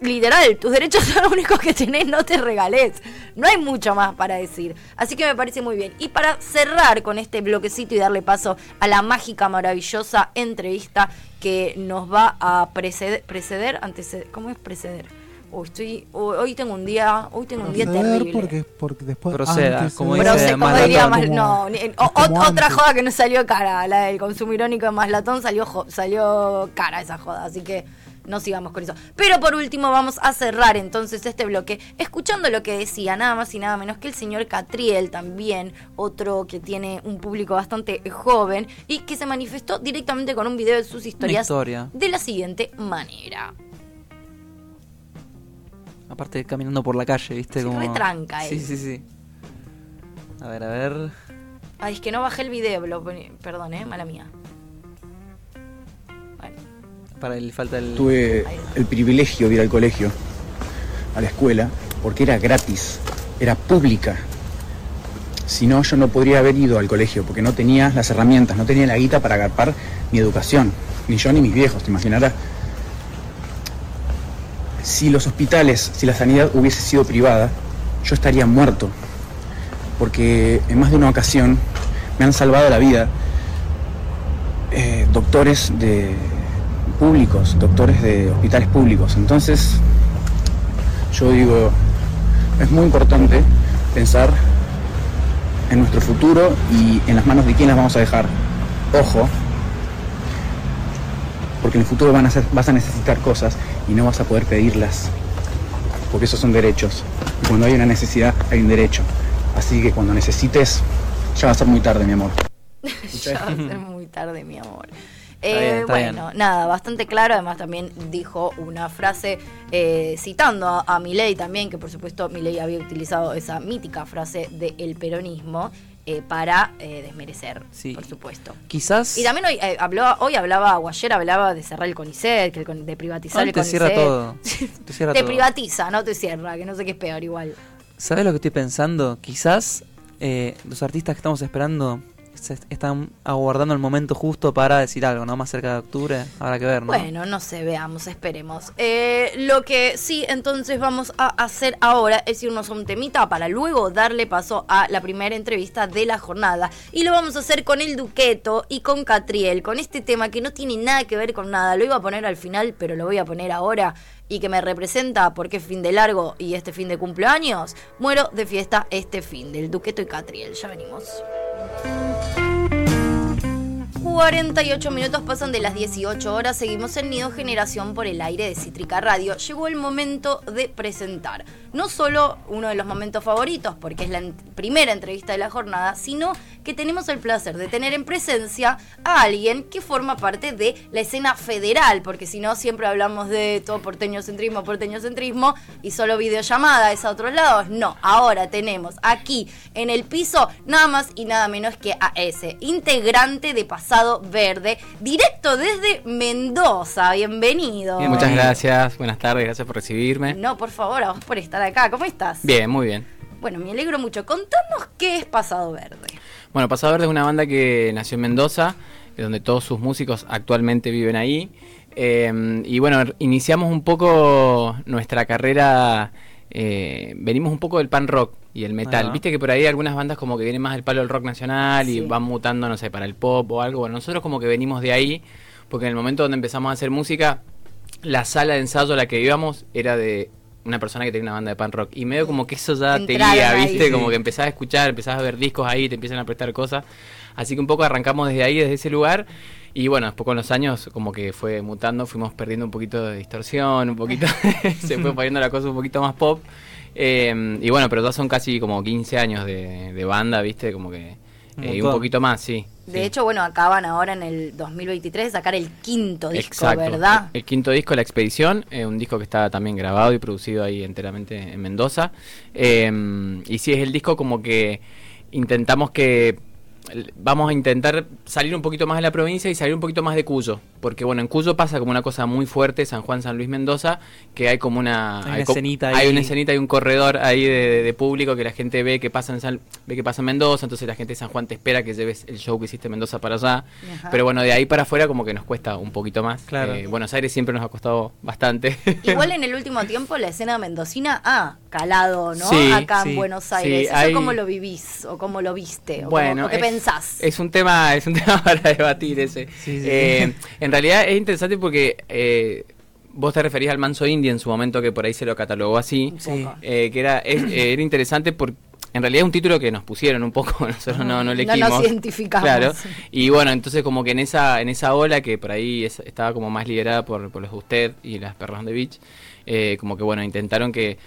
literal, tus derechos son los únicos que tenés, no te regales. No hay mucho más para decir. Así que me parece muy bien. Y para cerrar con este bloquecito y darle paso a la mágica, maravillosa entrevista que nos va a preceder, preceder, anteceder, ¿cómo es preceder? Uy, estoy, hoy hoy tengo un día, hoy tengo un día terrible. porque, porque después Proceda, antes como dice diría más, como- no, como o- otra antes. joda que no salió cara, la del consumirónico de Maslatón salió salió cara esa joda, así que no sigamos con eso. Pero por último vamos a cerrar entonces este bloque escuchando lo que decía nada más y nada menos que el señor Catriel también, otro que tiene un público bastante joven y que se manifestó directamente con un video de sus historias historia. de la siguiente manera. Aparte caminando por la calle, ¿viste? Como... retranca Sí, él. sí, sí. A ver, a ver. Ay, es que no bajé el video, lo perdón, eh, mala mía. El... Tuve el privilegio de ir al colegio, a la escuela, porque era gratis, era pública. Si no, yo no podría haber ido al colegio, porque no tenía las herramientas, no tenía la guita para agarpar mi educación, ni yo ni mis viejos, te imaginarás. si los hospitales, si la sanidad hubiese sido privada, yo estaría muerto. Porque en más de una ocasión me han salvado la vida eh, doctores de públicos, doctores de hospitales públicos. Entonces, yo digo, es muy importante pensar en nuestro futuro y en las manos de quién las vamos a dejar. Ojo, porque en el futuro van a vas a necesitar cosas y no vas a poder pedirlas, porque esos son derechos. Y cuando hay una necesidad, hay un derecho. Así que cuando necesites, ya va a ser muy tarde, mi amor. ya va a ser muy tarde, mi amor. Eh, bueno, nada, bastante claro. Además, también dijo una frase eh, citando a, a Milei también, que por supuesto Milei había utilizado esa mítica frase del peronismo eh, para eh, desmerecer, Sí. por supuesto. Quizás. Y también hoy, habló, hoy hablaba, o ayer hablaba de cerrar el CONICET, que el de privatizar No, el te CONICET. cierra todo. Te cierra te todo. privatiza, no te cierra, que no sé qué es peor igual. ¿Sabes lo que estoy pensando? Quizás los artistas que estamos esperando están aguardando el momento justo para decir algo, ¿no? Más cerca de octubre, habrá que ver, ¿no? Bueno, no sé, veamos, esperemos. Eh, lo que sí, entonces vamos a hacer ahora es irnos a un temita para luego darle paso a la primera entrevista de la jornada. Y lo vamos a hacer con el Duqueto y con Catriel, con este tema que no tiene nada que ver con nada. Lo iba a poner al final, pero lo voy a poner ahora. Y que me representa porque es fin de largo y este fin de cumpleaños. Muero de fiesta este fin del Duqueto y Catriel. Ya venimos. 48 minutos pasan de las 18 horas, seguimos en Nido Generación por el aire de Cítrica Radio. Llegó el momento de presentar no solo uno de los momentos favoritos, porque es la primera entrevista de la jornada, sino que tenemos el placer de tener en presencia a alguien que forma parte de la escena federal, porque si no siempre hablamos de todo porteño centrismo, porteño centrismo y solo videollamadas a otros lados. No, ahora tenemos aquí en el piso nada más y nada menos que a ese integrante de Pasado Verde, directo desde Mendoza. Bienvenido. Bien, Muchas gracias, buenas tardes, gracias por recibirme. No, por favor, a vos por estar acá. ¿Cómo estás? Bien, muy bien. Bueno, me alegro mucho. Contanos qué es Pasado Verde. Bueno, Pasado Verde es una banda que nació en Mendoza, eh, donde todos sus músicos actualmente viven ahí. Eh, y bueno, iniciamos un poco nuestra carrera, eh, venimos un poco del pan rock y el metal. Viste que por ahí algunas bandas como que vienen más del palo del rock nacional y van mutando, no sé, para el pop o algo. Bueno, nosotros como que venimos de ahí, porque en el momento donde empezamos a hacer música, la sala de ensayo a la que íbamos era de una persona que tenía una banda de pan rock. Y medio como que eso ya te guía. ¿viste? Como que empezás a escuchar, empezás a ver discos ahí, te empiezan a prestar cosas. Así que un poco arrancamos desde ahí, desde ese lugar. Y bueno, después con los años como que fue mutando, fuimos perdiendo un poquito de distorsión, un poquito, se fue poniendo la cosa un poquito más pop. Eh, y bueno, pero ya son casi como 15 años de, de banda, ¿viste? Como que... Un eh, y un montón. poquito más, sí. De sí. hecho, bueno, acaban ahora en el 2023 de sacar el quinto disco, Exacto. ¿verdad? El, el quinto disco, La Expedición, eh, un disco que está también grabado y producido ahí enteramente en Mendoza. Eh, y sí, es el disco como que intentamos que vamos a intentar salir un poquito más de la provincia y salir un poquito más de Cuyo, porque bueno, en Cuyo pasa como una cosa muy fuerte, San Juan, San Luis, Mendoza, que hay como una Hay una escenita hay ahí. una escenita, hay un corredor ahí de, de público que la gente ve que pasa en San, ve que pasa en Mendoza, entonces la gente de San Juan te espera que lleves el show que hiciste en Mendoza para allá, Ajá. pero bueno, de ahí para afuera como que nos cuesta un poquito más. Claro. Eh, Buenos Aires siempre nos ha costado bastante. Igual en el último tiempo la escena mendocina ha calado, ¿no? Sí, Acá sí, en Buenos sí, Aires. ¿Eso hay- cómo lo vivís? ¿O cómo lo viste? ¿O, Bueno, cómo- o qué es- pensás? Es un tema, es un tema para debatir ese. Sí, sí. Eh, en realidad es interesante porque eh, vos te referís al manso indie en su momento que por ahí se lo catalogó así, Sí. eh, que era, es- eh, era interesante porque en realidad es un título que nos pusieron un poco, nosotros no, no No elegimos. nos identificamos. Claro. Y bueno, entonces como que en esa, en esa ola que por ahí es- estaba como más liderada por, por los de usted y las perras de Beach, eh, como que bueno, intentaron que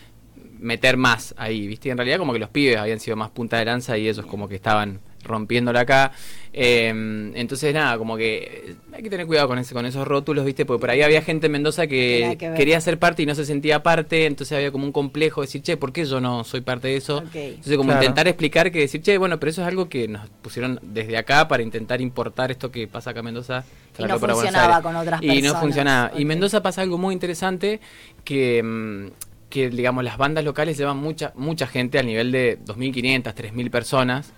meter más ahí, ¿viste? Y en realidad como que los pibes habían sido más punta de lanza y ellos como que estaban rompiéndola acá. Eh, entonces nada, como que eh, hay que tener cuidado con ese, con esos rótulos, ¿viste? Porque por ahí había gente en Mendoza Que quería ser parte y no se sentía parte, entonces había como un complejo de decir, che, ¿por qué yo no soy parte de eso? Entonces como Claro. intentar explicar que decir, che, bueno, pero eso es algo que nos pusieron desde acá para intentar importar esto que pasa acá en Mendoza. Y no para funcionaba con otras Y no personas. funcionaba. Y Mendoza pasa algo muy interesante que, mm, que digamos, las bandas locales llevan mucha, mucha gente al nivel de 2.500, 3.000 personas.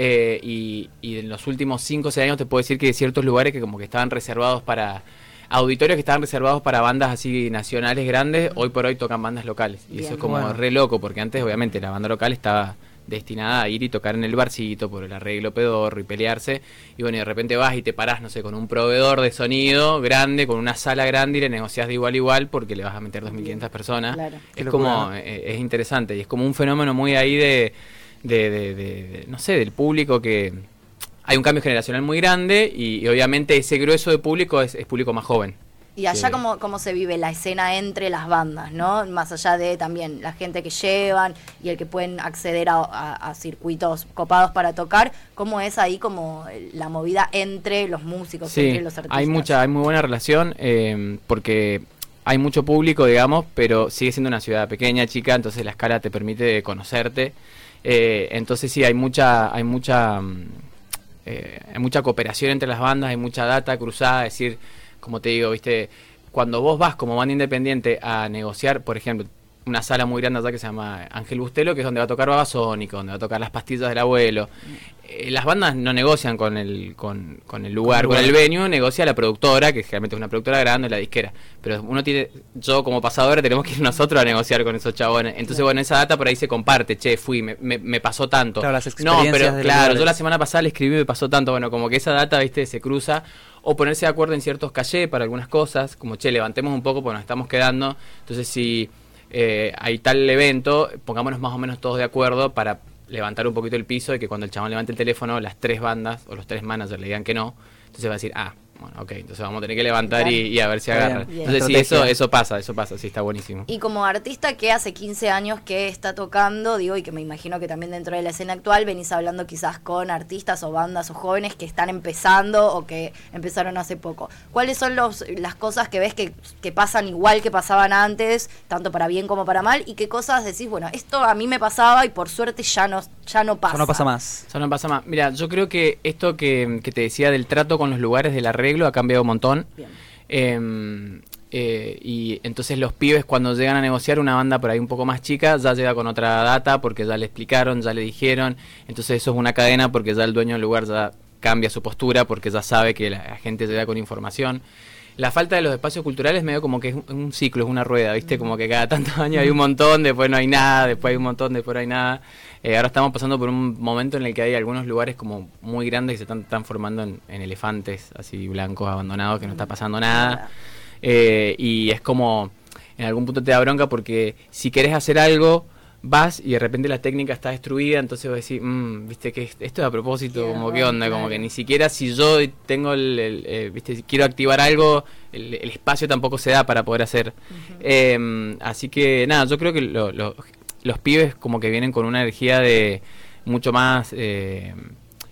Eh, y, y en los últimos 5 o 6 años te puedo decir que hay ciertos lugares que como que estaban reservados para auditorios que estaban reservados para bandas así nacionales grandes, hoy por hoy tocan bandas locales. Y eso es como Bueno. re loco, porque antes obviamente la banda local estaba destinada a ir y tocar en el barcito por el arreglo pedorro y pelearse. Y bueno, y de repente vas y te parás, no sé, con un proveedor de sonido grande, con una sala grande y le negociás de igual a igual porque le vas a meter 2.500 personas. Claro. Es como, ¿no? eh, es interesante y es como un fenómeno muy ahí de, de, de- de- de- no sé, del público que hay un cambio generacional muy grande y, y obviamente ese grueso de público es, es público más joven. Y allá Sí. cómo, cómo se vive la escena entre las bandas, ¿no? Más allá de también la gente que llevan y el que pueden acceder a, a- a circuitos copados para tocar, ¿cómo es ahí como la movida entre los músicos, Sí, entre los artistas? hay mucha, hay muy buena relación eh, porque hay mucho público, digamos, pero sigue siendo una ciudad pequeña, chica, entonces la escala te permite conocerte. Eh, entonces sí, hay mucha, hay mucha, mm, eh, hay mucha cooperación entre las bandas, hay mucha data cruzada, es decir, como te digo, viste, cuando vos vas como banda independiente a negociar, por ejemplo, una sala muy grande allá que se llama Ángel Bustelo, que es donde va a tocar Babasónico, donde va a tocar las pastillas del abuelo. Eh, las bandas no negocian con el, con, con el lugar, con el venue, negocia la productora, que generalmente es una productora grande, la disquera. Pero uno tiene, yo como pasadora tenemos que ir nosotros a negociar con esos chabones. Entonces, bueno, esa data por ahí se comparte, che, fui, me, me, me pasó tanto. Claro, las no, pero claro, yo la semana pasada le escribí y me pasó tanto, bueno, como que esa data, viste, se cruza. O ponerse de acuerdo en ciertos cachés para algunas cosas, como, che, levantemos un poco porque nos estamos quedando. Entonces, si eh, hay tal evento, pongámonos más o menos todos de acuerdo para levantar un poquito el piso y que cuando el chabón levante el teléfono, las tres bandas o los tres managers le digan que no, entonces va a decir, ah, bueno, ok, entonces vamos a tener que levantar y, y a ver si agarra. bien. Entonces sí, eso, eso pasa, eso pasa, sí, está buenísimo. Y como artista que hace 15 años que está tocando, digo, y que me imagino que también dentro de la escena actual venís hablando quizás con artistas o bandas o jóvenes que están empezando o que empezaron hace poco. ¿Cuáles son los, las cosas que ves que, que pasan igual que pasaban antes, tanto para bien como para mal? ¿Y qué cosas decís, bueno, esto a mí me pasaba y por suerte ya no, ya no pasa? Ya no pasa más. Eso no pasa más. Mira, yo creo que esto que, que te decía del trato con los lugares del arreglo ha cambiado un montón. Bien. Eh, eh, y entonces los pibes cuando llegan a negociar una banda por ahí un poco más chica ya llega con otra data porque ya le explicaron, ya le dijeron. Entonces eso es una cadena porque ya el dueño del lugar ya cambia su postura porque ya sabe que la, la gente llega con información. La falta de los espacios culturales medio como que es un, ciclo, es una rueda, ¿viste? Como que cada tantos años hay un montón, después no hay nada, después hay un montón, después no hay nada. Eh, ahora estamos pasando por un momento en el que hay algunos lugares como muy grandes que se están transformando en, en elefantes así blancos abandonados que no está pasando nada. Eh, y es como, en algún punto te da bronca porque si querés hacer algo, vas y de repente la técnica está destruida, entonces vos decís, "Mm, viste que esto es a propósito, como qué onda, como que ni siquiera si yo tengo el, el, eh, viste, si quiero activar algo, el, el espacio tampoco se da para poder hacer. Eh, así que nada, yo creo que lo- lo- los pibes como que vienen con una energía de mucho más, eh,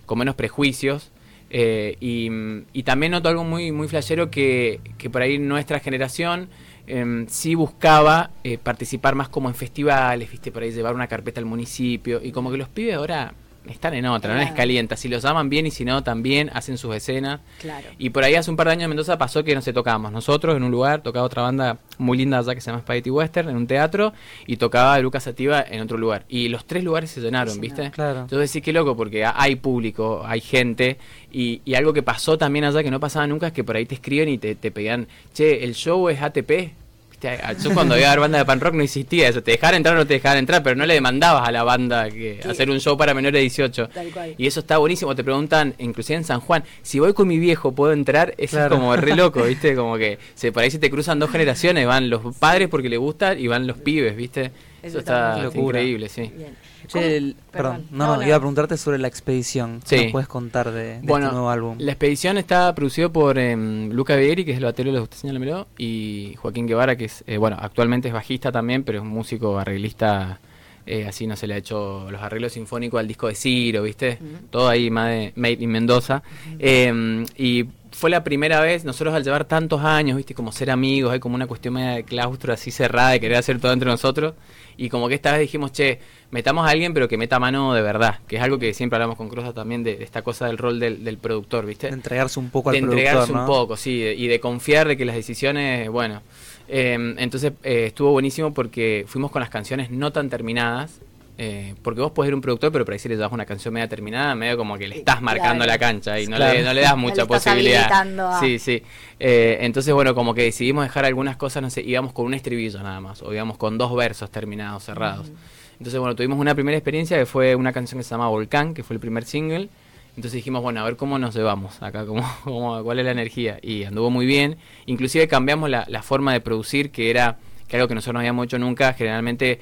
con menos prejuicios. eh, y, y también noto algo muy, muy flashero que, que por ahí nuestra generación em, sí buscaba eh, participar más como en festivales, viste, por ahí llevar una carpeta al municipio. Y como que los pibes ahora están en otra, no les calienta. Si los aman bien y si no, también hacen sus escenas. Claro. Y por ahí hace un par de años en Mendoza pasó que no sé, tocábamos nosotros en un lugar, tocaba otra banda muy linda allá que se llama Spaghetti Western en un teatro y tocaba Lucas Sativa en otro lugar. Y los tres lugares se llenaron, ¿viste? llenaron. Claro. Entonces sí que loco porque ha- hay público, hay gente y, y algo que pasó también allá que no pasaba nunca es que por ahí te escriben y te, te pegan, che, el show es ATP. ¿Viste? A- Yo cuando iba a ver banda de pan rock no existía eso, te dejaban entrar o no te dejaban entrar, pero no le demandabas a la banda que hacer un show para menores de 18. Tal cual. Y eso está buenísimo, te preguntan, inclusive en San Juan, si voy con mi viejo, ¿puedo entrar? Eso Claro. es como re loco, ¿viste? Como que se, por ahí se te cruzan dos generaciones, van los padres porque le gusta y van los pibes, ¿viste? Eso Eso, está está increíble, sí. Bien. Che, ¿Cómo? el- perdón, Perdón. no, No, iba a preguntarte sobre la expedición. ¿Qué Sí. nos puedes contar de, de Bueno, este nuevo álbum? La expedición está producido por em, Luca Vieri, que es el batero de los Señálamelo, y Joaquín Guevara, que es, eh, bueno, actualmente es bajista también, pero es un músico arreglista, eh, así no se le ha hecho los arreglos sinfónicos al disco de Ciro, ¿viste? Todo ahí más de Made in Mendoza. Em, y fue la primera vez, nosotros al llevar tantos años, ¿viste? Como ser amigos, hay como una cuestión media de claustro así cerrada, de querer hacer todo entre nosotros, y como que esta vez dijimos, che, metamos a alguien, pero que meta mano de verdad, que es algo que siempre hablamos con Crosa también de, de esta cosa del rol del, del productor, ¿viste? De entregarse un poco de al entregarse productor, un ¿no? poco, sí, y de confiar de que las decisiones, bueno. Eh, entonces eh, estuvo buenísimo porque fuimos con las canciones no tan terminadas Eh, porque vos podés ir un productor, pero por ahí si le das una canción media terminada, medio como que le estás marcando Claro. la cancha y no, Claro. le, no le das mucha le posibilidad. a- Sí, sí. Eh, entonces, bueno, como que decidimos dejar algunas cosas, no sé, íbamos con un estribillo nada más, o íbamos con dos versos terminados, cerrados. Entonces, bueno, tuvimos una primera experiencia que fue una canción que se llama Volcán, que fue el primer single. Entonces dijimos, bueno, a ver cómo nos llevamos acá, cómo, cómo- cuál es la energía. Y anduvo muy bien. Inclusive cambiamos la, la forma de producir, que era que algo que nosotros no habíamos hecho nunca. Generalmente,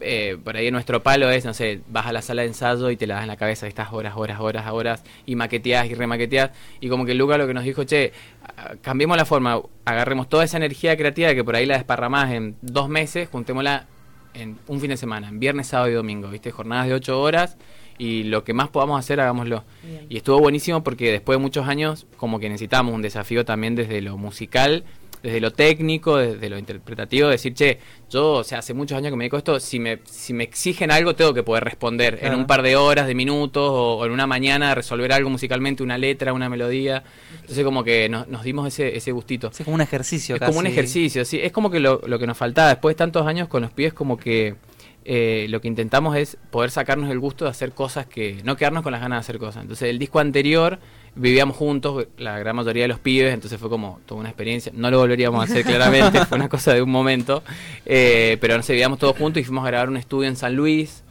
eh, por ahí nuestro palo es, no sé, vas a la sala de ensayo y te la das en la cabeza y estás horas, horas, horas, horas, y maqueteás y remaqueteás. Y como que Luca lo que nos dijo, che, cambiemos la forma, agarremos toda esa energía creativa que por ahí la desparramás en dos meses, juntémosla en un fin de semana, en viernes, sábado y domingo, ¿viste? Jornadas de ocho horas y lo que más podamos hacer, hagámoslo. Bien. Y estuvo buenísimo porque después de muchos años, como que necesitábamos un desafío también desde lo musical, desde lo técnico, desde lo interpretativo, decir, che, yo, o sea, hace muchos años que me dedico a esto, si me, si me exigen algo, tengo que poder responder Claro. en un par de horas, de minutos, o, o en una mañana, resolver algo musicalmente, una letra, una melodía. Entonces, como que nos, nos dimos ese, ese gustito. Es como un ejercicio Es como un ejercicio, sí. Es como que lo, lo que nos faltaba después de tantos años con los pies, como que eh, lo que intentamos es poder sacarnos el gusto de hacer cosas que. no quedarnos con las ganas de hacer cosas. Entonces, el disco anterior vivíamos juntos, la gran mayoría de los pibes, entonces fue como toda una experiencia. No lo volveríamos a hacer claramente, fue una cosa de un momento. Eh, pero no sé, vivíamos todos juntos y fuimos a grabar un estudio en San Luis,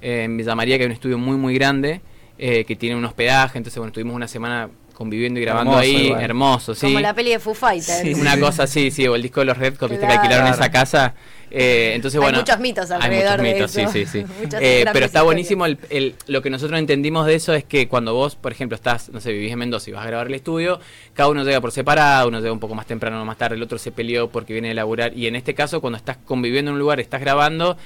eh, en Villa María, que hay un estudio muy, muy grande, eh, que tiene un hospedaje. Entonces, bueno, estuvimos una semana conviviendo y grabando Hermoso ahí, igual. hermoso, sí. Como la peli de Foo Fighters. Sí, Una cosa así, sí, o el disco de los Red Hot, viste que alquilaron Claro. esa casa. Eh, entonces, Hay bueno. muchos mitos hay alrededor de muchos mitos, eso. Sí, sí, sí. Eh, pero está buenísimo el, el- lo que nosotros entendimos de eso es que cuando vos, por ejemplo, estás, no sé, vivís en Mendoza y vas a grabar el estudio, cada uno llega por separado, uno llega un poco más temprano, uno más tarde, el otro se peleó porque viene a laburar. Y en este caso, cuando estás conviviendo en un lugar, estás grabando,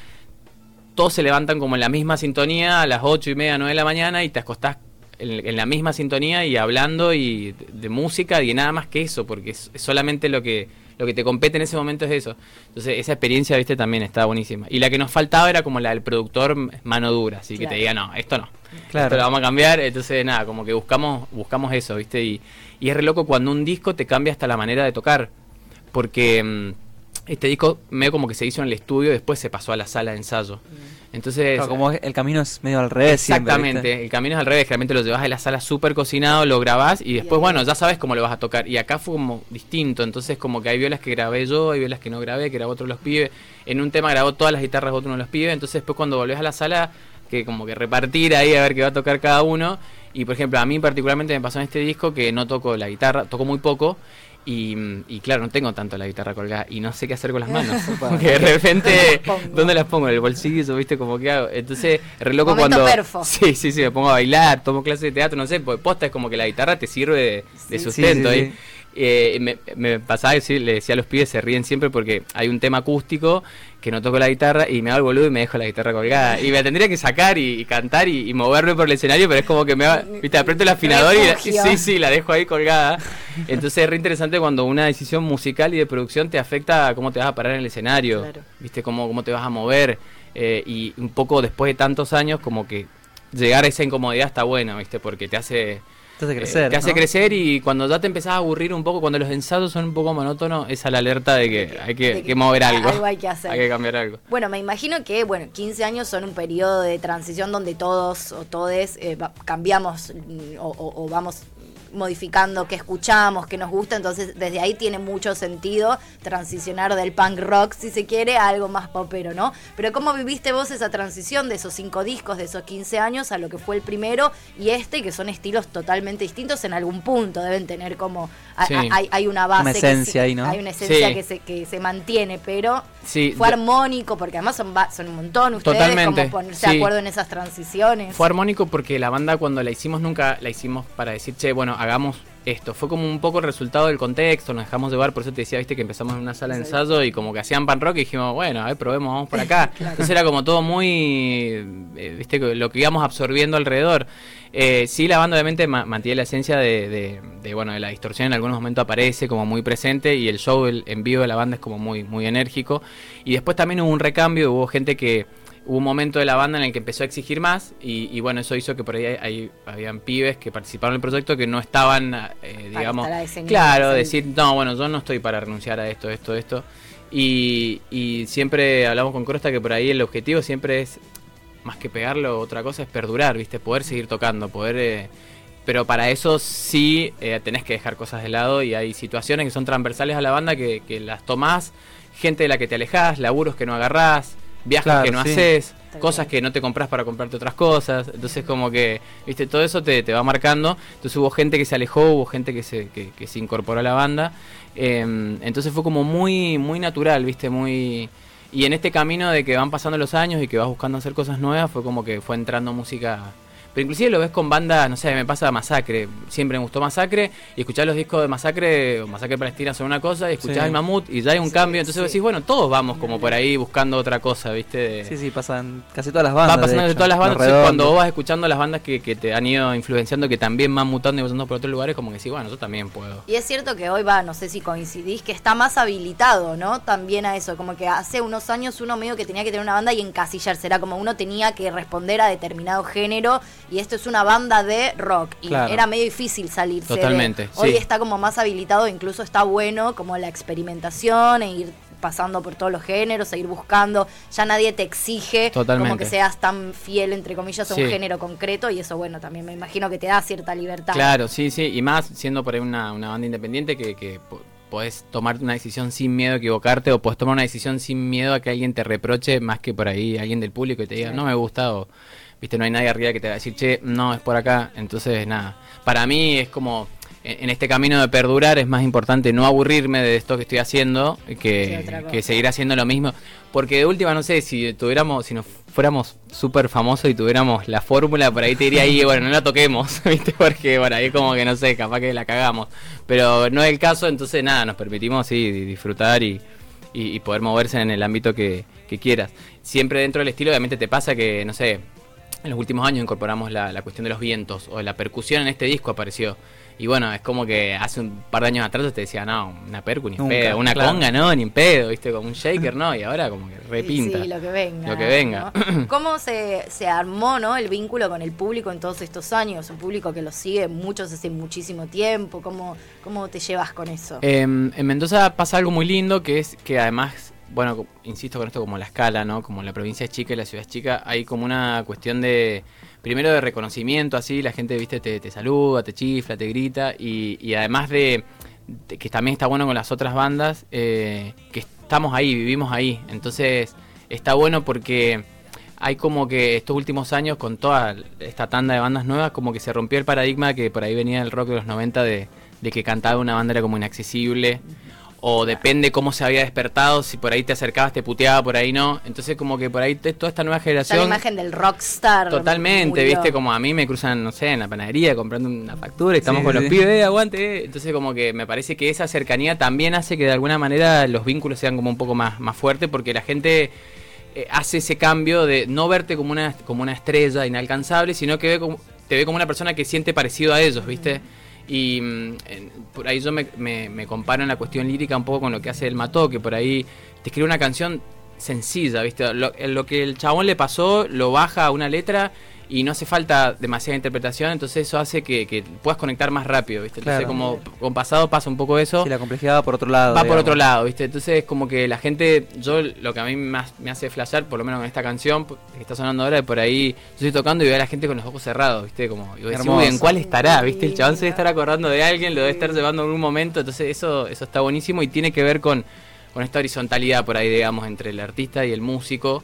todos se levantan como en la misma sintonía a las ocho y media, nueve de la mañana y te acostás en, en la misma sintonía y hablando y de, de música y nada más que eso, porque es, es solamente lo que lo que te compete en ese momento es eso. Entonces, esa experiencia, viste, también está buenísima. Y la que nos faltaba era como la del productor mano dura, así que te diga, no, esto no. Claro. Esto lo vamos a cambiar. Entonces, nada, como que buscamos buscamos eso, viste. Y, y es re loco cuando un disco te cambia hasta la manera de tocar. Porque mm, este disco medio como que se hizo en el estudio y después se pasó a la sala de ensayo. Entonces, Claro, como el camino es medio al revés. Exactamente, el camino es al revés, realmente lo llevas de la sala súper cocinado, lo grabás y después, bueno, ya sabes cómo lo vas a tocar. Y acá fue como distinto, entonces como que hay violas que grabé yo, hay violas que no grabé, que grabó otro de los pibes. En un tema grabó todas las guitarras otro de los pibes, entonces después cuando volvés a la sala, que como que repartir ahí a ver qué va a tocar cada uno. Y por ejemplo, a mí particularmente me pasó en este disco que no toco la guitarra, toco muy poco. Y, y claro, no tengo tanto la guitarra colgada y no sé qué hacer con las manos. Porque de repente, ¿Dónde las pongo? En el bolsillo, ¿viste? Como que hago. Entonces, re loco cuando. perfo. Sí, sí, sí, me pongo a bailar, tomo clases de teatro, no sé, porque posta es como que la guitarra te sirve de, de Sí. sustento Sí, sí, ahí. Eh, me, me pasaba que sí, le decía a los pibes, se ríen siempre porque hay un tema acústico que no toco la guitarra y me hago el boludo y me dejo la guitarra colgada. Y me tendría que sacar y, y cantar y, y moverme por el escenario, pero es como que me va, viste, aprieto el afinador y la- sí, sí, la dejo ahí colgada. Entonces es re interesante cuando una decisión musical y de producción te afecta a cómo te vas a parar en el escenario, Claro. viste, cómo, cómo te vas a mover. eh, y un poco después de tantos años, como que llegar a esa incomodidad está bueno, viste, porque te hace... Te hace Eh, crecer. te hace ¿no? crecer y cuando ya te empezás a aburrir un poco, cuando los ensayos son un poco monótonos, es a la alerta de que hay que, de que que mover algo. algo hay que hacer. Hay que cambiar algo. Bueno, me imagino que, bueno, 15 años son un periodo de transición donde todos o todes eh, cambiamos mm, o, o- o vamos modificando qué escuchamos, qué nos gusta, entonces desde ahí tiene mucho sentido transicionar del punk rock, si se quiere, a algo más popero, ¿no? Pero ¿cómo viviste vos esa transición de esos cinco discos, de esos 15 años, a lo que fue el primero y este, que son estilos totalmente distintos en algún punto, deben tener como... Sí. a- hay, hay una base... Una que esencia se- ahí, ¿no? Hay una esencia Sí. que, se, que se mantiene, pero Sí, fue armónico, porque además son, son un montón ustedes, Totalmente, como ponerse de acuerdo en esas transiciones. Fue armónico porque la banda cuando la hicimos nunca la hicimos para decir, che, bueno, hagamos esto. Fue como un poco el resultado del contexto, nos dejamos llevar, por eso te decía, viste, que empezamos en una sala de ensayo y como que hacían pan rock y dijimos, bueno, a ver, probemos, vamos por acá. Entonces era como todo muy, eh, viste, lo que íbamos absorbiendo alrededor. Eh, sí, la banda obviamente ma- mantiene la esencia de, de- de, bueno, de la distorsión en algunos momentos aparece como muy presente y el show el- en vivo de la banda es como muy, muy enérgico. Y después también hubo un recambio, hubo gente que hubo un momento de la banda en el que empezó a exigir más y, y bueno, eso hizo que por ahí hay, habían pibes que participaron en el proyecto que no estaban, eh, digamos, claro, decir, no, bueno, yo no estoy para renunciar a esto, esto, esto. Y, y siempre hablamos con Crosta que por ahí el objetivo siempre es más que pegarlo, otra cosa es perdurar, ¿viste? Poder seguir tocando, poder... eh, pero para eso sí eh, tenés que dejar cosas de lado y hay situaciones que son transversales a la banda que, que las tomás, gente de la que te alejás, laburos que no agarrás, viajes Claro, que no sí. haces, cosas que no te compras para comprarte otras cosas. Entonces como que, viste, todo eso te, te va marcando. Entonces hubo gente que se alejó, hubo gente que se, que, que se incorporó a la banda. Eh, entonces fue como muy, muy natural, viste, muy... Y en este camino de que van pasando los años y que vas buscando hacer cosas nuevas, fue como que fue entrando música... Pero inclusive lo ves con bandas, no sé, me pasa Masacre. Siempre me gustó Masacre y escuchar los discos de Masacre o Masacre Palestina son una cosa y escuchás Sí. el Mamut y ya hay un Sí, cambio. Entonces sí. vos decís, bueno, todos vamos como por ahí buscando otra cosa, ¿viste? De- Sí, sí, pasan casi todas las bandas. va pasando de hecho. todas las bandas. Entonces, cuando vos vas escuchando las bandas que, que te han ido influenciando, que también van mutando y pasando por otros lugares, como que sí, bueno, yo también puedo. Y es cierto que hoy va, no sé si coincidís, que está más habilitado, ¿no? También a eso, como que hace unos años uno medio que tenía que tener una banda y encasillarse, era como uno tenía que responder a determinado género y esto es una banda de rock y Claro. era medio difícil salirse. de- Totalmente, Hoy sí. está como más habilitado, incluso está bueno como la experimentación e ir pasando por todos los géneros, e ir buscando, ya nadie te exige como que seas tan fiel entre comillas a un género concreto y eso bueno, también me imagino que te da cierta libertad. Claro, sí, sí. Y más siendo por ahí una, una banda independiente que, que po- podés tomar una decisión sin miedo a equivocarte o podés tomar una decisión sin miedo a que alguien te reproche más que por ahí alguien del público y te diga, Sí. no me gusta o, viste, no hay nadie arriba que te va a decir, che, no, es por acá. Entonces, nada. Para mí es como... En este camino de perdurar es más importante no aburrirme de esto que estoy haciendo que, que seguir haciendo lo mismo. Porque de última, no sé, si tuviéramos, si nos fuéramos súper famosos y tuviéramos la fórmula, por ahí te diría ahí, bueno, no la toquemos, ¿viste? Porque, bueno, ahí como que no sé, capaz que la cagamos. Pero no es el caso, entonces nada, nos permitimos, sí, di- disfrutar y, y- y poder moverse en el ámbito que, que quieras. Siempre dentro del estilo, obviamente te pasa que, no sé, en los últimos años incorporamos la, la cuestión de los vientos o la percusión en este disco apareció. Y bueno, es como que hace un par de años atrás te decía, no, una percu ni Nunca, pedo, una claro. conga no, ni en pedo, viste, como un shaker no, y ahora como que repinta. Sí, lo que venga. Lo que venga. ¿no? ¿Cómo se, se armó ¿no? el vínculo con el público en todos estos años? Un público que lo sigue muchos hace muchísimo tiempo. ¿Cómo, cómo te llevas con eso? Em, en Mendoza pasa algo muy lindo que es que además, bueno, insisto con esto como la escala, ¿no? Como la provincia es chica y la ciudad es chica, hay como una cuestión de, primero de reconocimiento, así, la gente, viste, te, te saluda, te chifla, te grita y, y además de, de que también está bueno con las otras bandas, eh, que estamos ahí, vivimos ahí. Entonces, está bueno porque hay como que estos últimos años con toda esta tanda de bandas nuevas como que se rompió el paradigma que por ahí venía el rock de los 90 de, de que cantaba una banda era como inaccesible o depende cómo se había despertado si por ahí te acercabas te puteaba por ahí no entonces como que por ahí te- toda esta nueva Ya la generación imagen del rockstar. Totalmente, murió. viste, como a mí me cruzan, no sé, en la panadería comprando una factura y estamos Sí, con sí, los pibes, eh, aguante. eh. Entonces como que me parece que esa cercanía también hace que de alguna manera los vínculos sean como un poco más, más fuertes porque la gente eh, hace ese cambio de no verte como una, como una estrella inalcanzable, sino que ve como, te ve como una persona que siente parecido a ellos, ¿viste? Y mm, en- por ahí yo me, me- me comparo en la cuestión lírica un poco con lo que hace el Mató, que por ahí te escribe una canción sencilla, ¿viste? Lo, lo que el chabón le pasó lo baja a una letra y no hace falta demasiada interpretación, entonces eso hace que, que puedas conectar más rápido, ¿viste? Entonces Claro. como con pasado pasa un poco eso. Sí, la complejidad va por otro lado. Va por otro lado, ¿viste? Entonces, como que la gente, yo lo que a mí más me hace flashear, por lo menos en esta canción que está sonando ahora, de por ahí, yo estoy tocando y veo a la gente con los ojos cerrados, ¿viste? Como, y decís, ¿en cuál estará? ¿Viste? El chabón se debe estar acordando de alguien, lo debe estar llevando en algún momento, entonces eso, eso está buenísimo y tiene que ver con, con esta horizontalidad por ahí, digamos, entre el artista y el músico,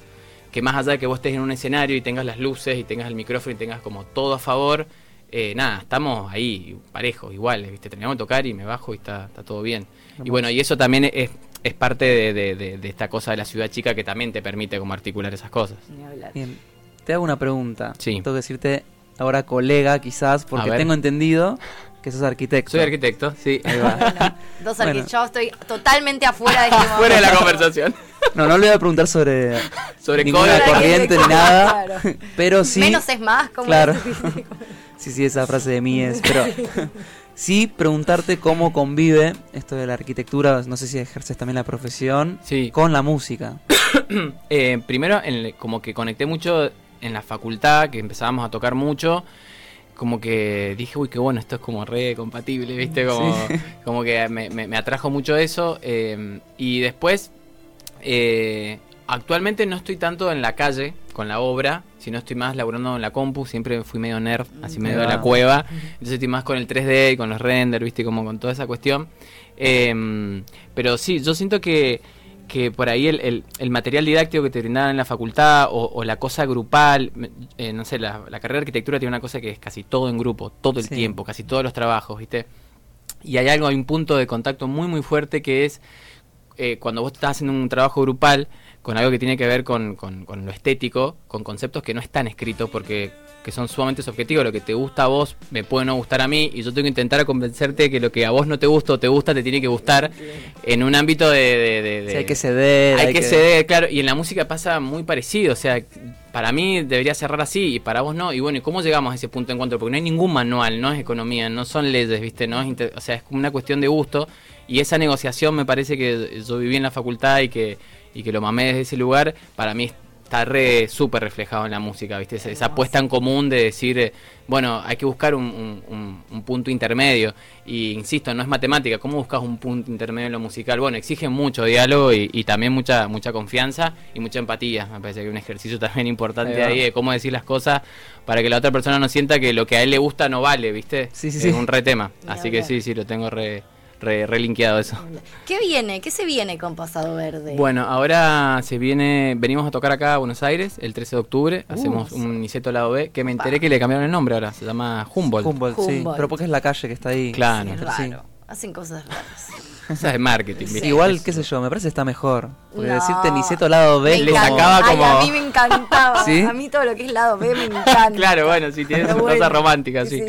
que más allá de que vos estés en un escenario y tengas las luces y tengas el micrófono y tengas como todo a favor, eh, nada, estamos ahí, parejos, iguales, ¿viste? Terminamos de tocar y me bajo y está, está todo bien. Y bueno, y eso también es, es parte de, de- de- de esta cosa de la ciudad chica que también te permite como articular esas cosas. Bien, te hago una pregunta. Sí. Tengo que decirte ahora colega quizás, porque tengo entendido que sos arquitecto. Soy arquitecto, sí. Ahí va. Dos Bueno. arquitectos. Yo estoy totalmente afuera de este momento. Fuera de la conversación. No, no le voy a preguntar sobre, Sobre ninguna corriente ni nada, Claro. pero sí... Menos es más, como Claro. Sí, sí, esa frase de mí es, pero sí preguntarte cómo convive esto de la arquitectura, no sé si ejerces también la profesión, Sí. con la música. Eh, primero, en como que conecté mucho en la facultad, que empezábamos a tocar mucho. Como que dije, uy, qué bueno, esto es como re compatible, ¿viste? Como, Sí. como que me, me- me atrajo mucho eso. eh, y después, eh, Actualmente no estoy tanto en la calle con la obra, sino estoy más laburando en la compu, siempre fui medio nerd, así medio de la cueva, entonces estoy más con el 3D y con los renders, viste, como con toda esa cuestión. Em, pero sí, yo siento que, que por ahí el, el- el material didáctico que te brindaban en la facultad o, o la cosa grupal, eh, no sé, la, la carrera de arquitectura tiene una cosa que es casi todo en grupo, todo el Sí. tiempo, casi todos los trabajos, viste. Y hay algo, hay un punto de contacto muy, muy fuerte que es eh, cuando vos estás haciendo un trabajo grupal con algo que tiene que ver con, con- con lo estético, con conceptos que no están escritos porque que son sumamente subjetivos, lo que te gusta a vos me puede no gustar a mí y yo tengo que intentar convencerte que lo que a vos no te gusta o te gusta te tiene que gustar en un ámbito de... de- de- de- Sí, hay que ceder. hay que ceder, claro, y en la música pasa muy parecido, o sea, para mí debería cerrar así y para vos no, y bueno, ¿y cómo llegamos a ese punto de encuentro? Porque no hay ningún manual, no es economía, no son leyes, ¿viste? No es inter- o sea, es como una cuestión de gusto y esa negociación me parece que yo viví en la facultad y que, y que lo mamé desde ese lugar, para mí está re súper reflejado en la música, ¿viste? Esa, esa apuesta en común de decir, eh, bueno, hay que buscar un, un- un- un punto intermedio. Y insisto, no es matemática, ¿cómo buscas un punto intermedio en lo musical? Bueno, exige mucho diálogo y, y también mucha mucha confianza y mucha empatía. Me parece que es un ejercicio también importante Ahí ahí de cómo decir las cosas para que la otra persona no sienta que lo que a él le gusta no vale, ¿viste? Sí, sí, es sí. un re tema. Así que sí, sí, lo tengo re, re, re linkeado eso. ¿Qué viene? ¿Qué se viene con Pasado Verde? Bueno, ahora se viene, venimos a tocar acá a Buenos Aires el 13 de octubre, hacemos un Niceto lado B, que me enteré que le cambiaron el nombre ahora, se llama Humboldt. Humboldt, sí. Pero porque es la calle que está ahí. Claro. es Sí. raro. Hacen cosas raras. Esa es de marketing, ¿viste? Igual, qué sé yo, me parece que está mejor. Porque No. decirte Niceto lado B le encanta. como- sacaba Ay, como- a mí me encantaba. ¿Sí? A mí todo lo que es lado B me encanta. Claro, bueno, sí, tiene Pero su cosa bueno, romántica, sí.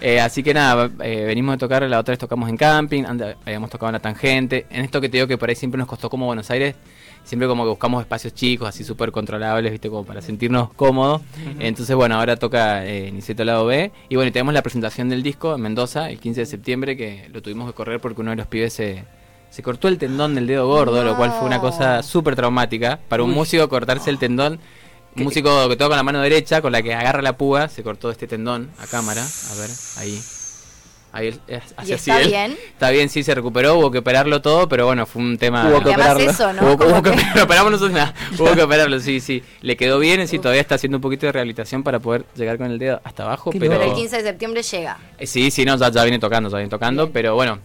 Eh, así que nada, eh, venimos de tocar, la otra vez tocamos en camping, habíamos tocado en la tangente. En esto que te digo que por ahí siempre nos costó como Buenos Aires, siempre como que buscamos espacios chicos, así súper controlables, viste, como para sentirnos cómodos. Entonces, bueno, ahora toca eh, Niceto Lado B. Y bueno, y tenemos la presentación del disco en Mendoza, el 15 de septiembre, que lo tuvimos que correr porque uno de los pibes se... Se cortó el tendón del dedo gordo, lo cual fue una cosa súper traumática. Para un músico cortarse el tendón, un músico que toca con la mano derecha, con la que agarra la púa, se cortó este tendón a cámara. A ver, ahí. Ahí él- eh, hace ¿Y así está él. bien? Está bien, sí, se recuperó, hubo que operarlo todo, pero bueno, fue un tema. Hubo que operarlo. eso, ¿no? Hubo, que que- lo operamos nosotros, nada. Hubo que operarlo, sí, sí. Le quedó bien, sí, todavía está haciendo un poquito de rehabilitación para poder llegar con el dedo hasta abajo, pero. Pero el 15 de septiembre llega. Eh, Sí, sí, no, ya, ya viene tocando, ya viene tocando, Bien. pero bueno,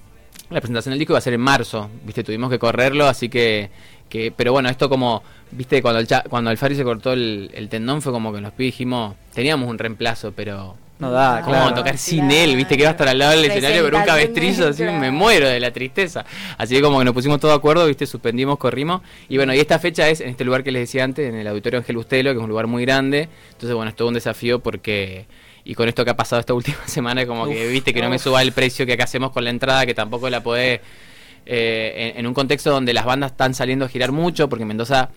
la presentación del disco iba a ser en marzo, viste, tuvimos que correrlo, así que, que pero bueno, esto como, viste, cuando el, cha- cuando el Fari se cortó el, el tendón fue como que los pibes dijimos, teníamos un reemplazo, pero... No da, ¿Cómo claro. tocar sin Claro. él? Viste que iba a estar al lado del escenario con un cabestrillo, así claro. me muero de la tristeza. Así que como que nos pusimos todo de acuerdo, viste, suspendimos, corrimos. Y bueno, y esta fecha es en este lugar que les decía antes, en el Auditorio Ángel Ustelo, que es un lugar muy grande. Entonces, bueno, es todo un desafío porque... Y con esto que ha pasado esta última semana, como que viste que no me suba el precio que acá hacemos con la entrada, que tampoco la podés... eh, en, en un contexto donde las bandas están saliendo a girar mucho, porque en Mendoza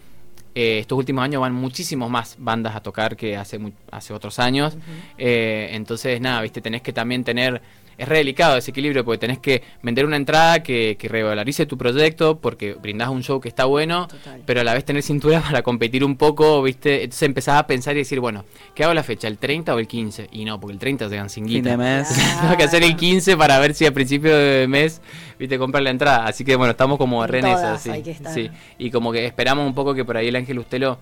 eh, estos últimos años van muchísimos más bandas a tocar que hace hace otros años. Eh, entonces, nada, viste, tenés que también tener. Es re delicado ese equilibrio porque tenés que vender una entrada que, que revalorice tu proyecto porque brindás un show que está bueno, Total. pero a la vez tener cintura para competir un poco, ¿viste? Entonces empezás a pensar y decir, bueno, ¿qué hago la fecha? ¿El 30 o el 15? Y no, porque el 30 llegan sin Fin guita. de mes. Tengo que hacer el 15 para ver si a principio de mes, viste, comprar la entrada. Así que bueno, estamos como re en esa, todas sí. hay que estar. sí. Y como que esperamos un poco que por ahí el Ángel Ustelo,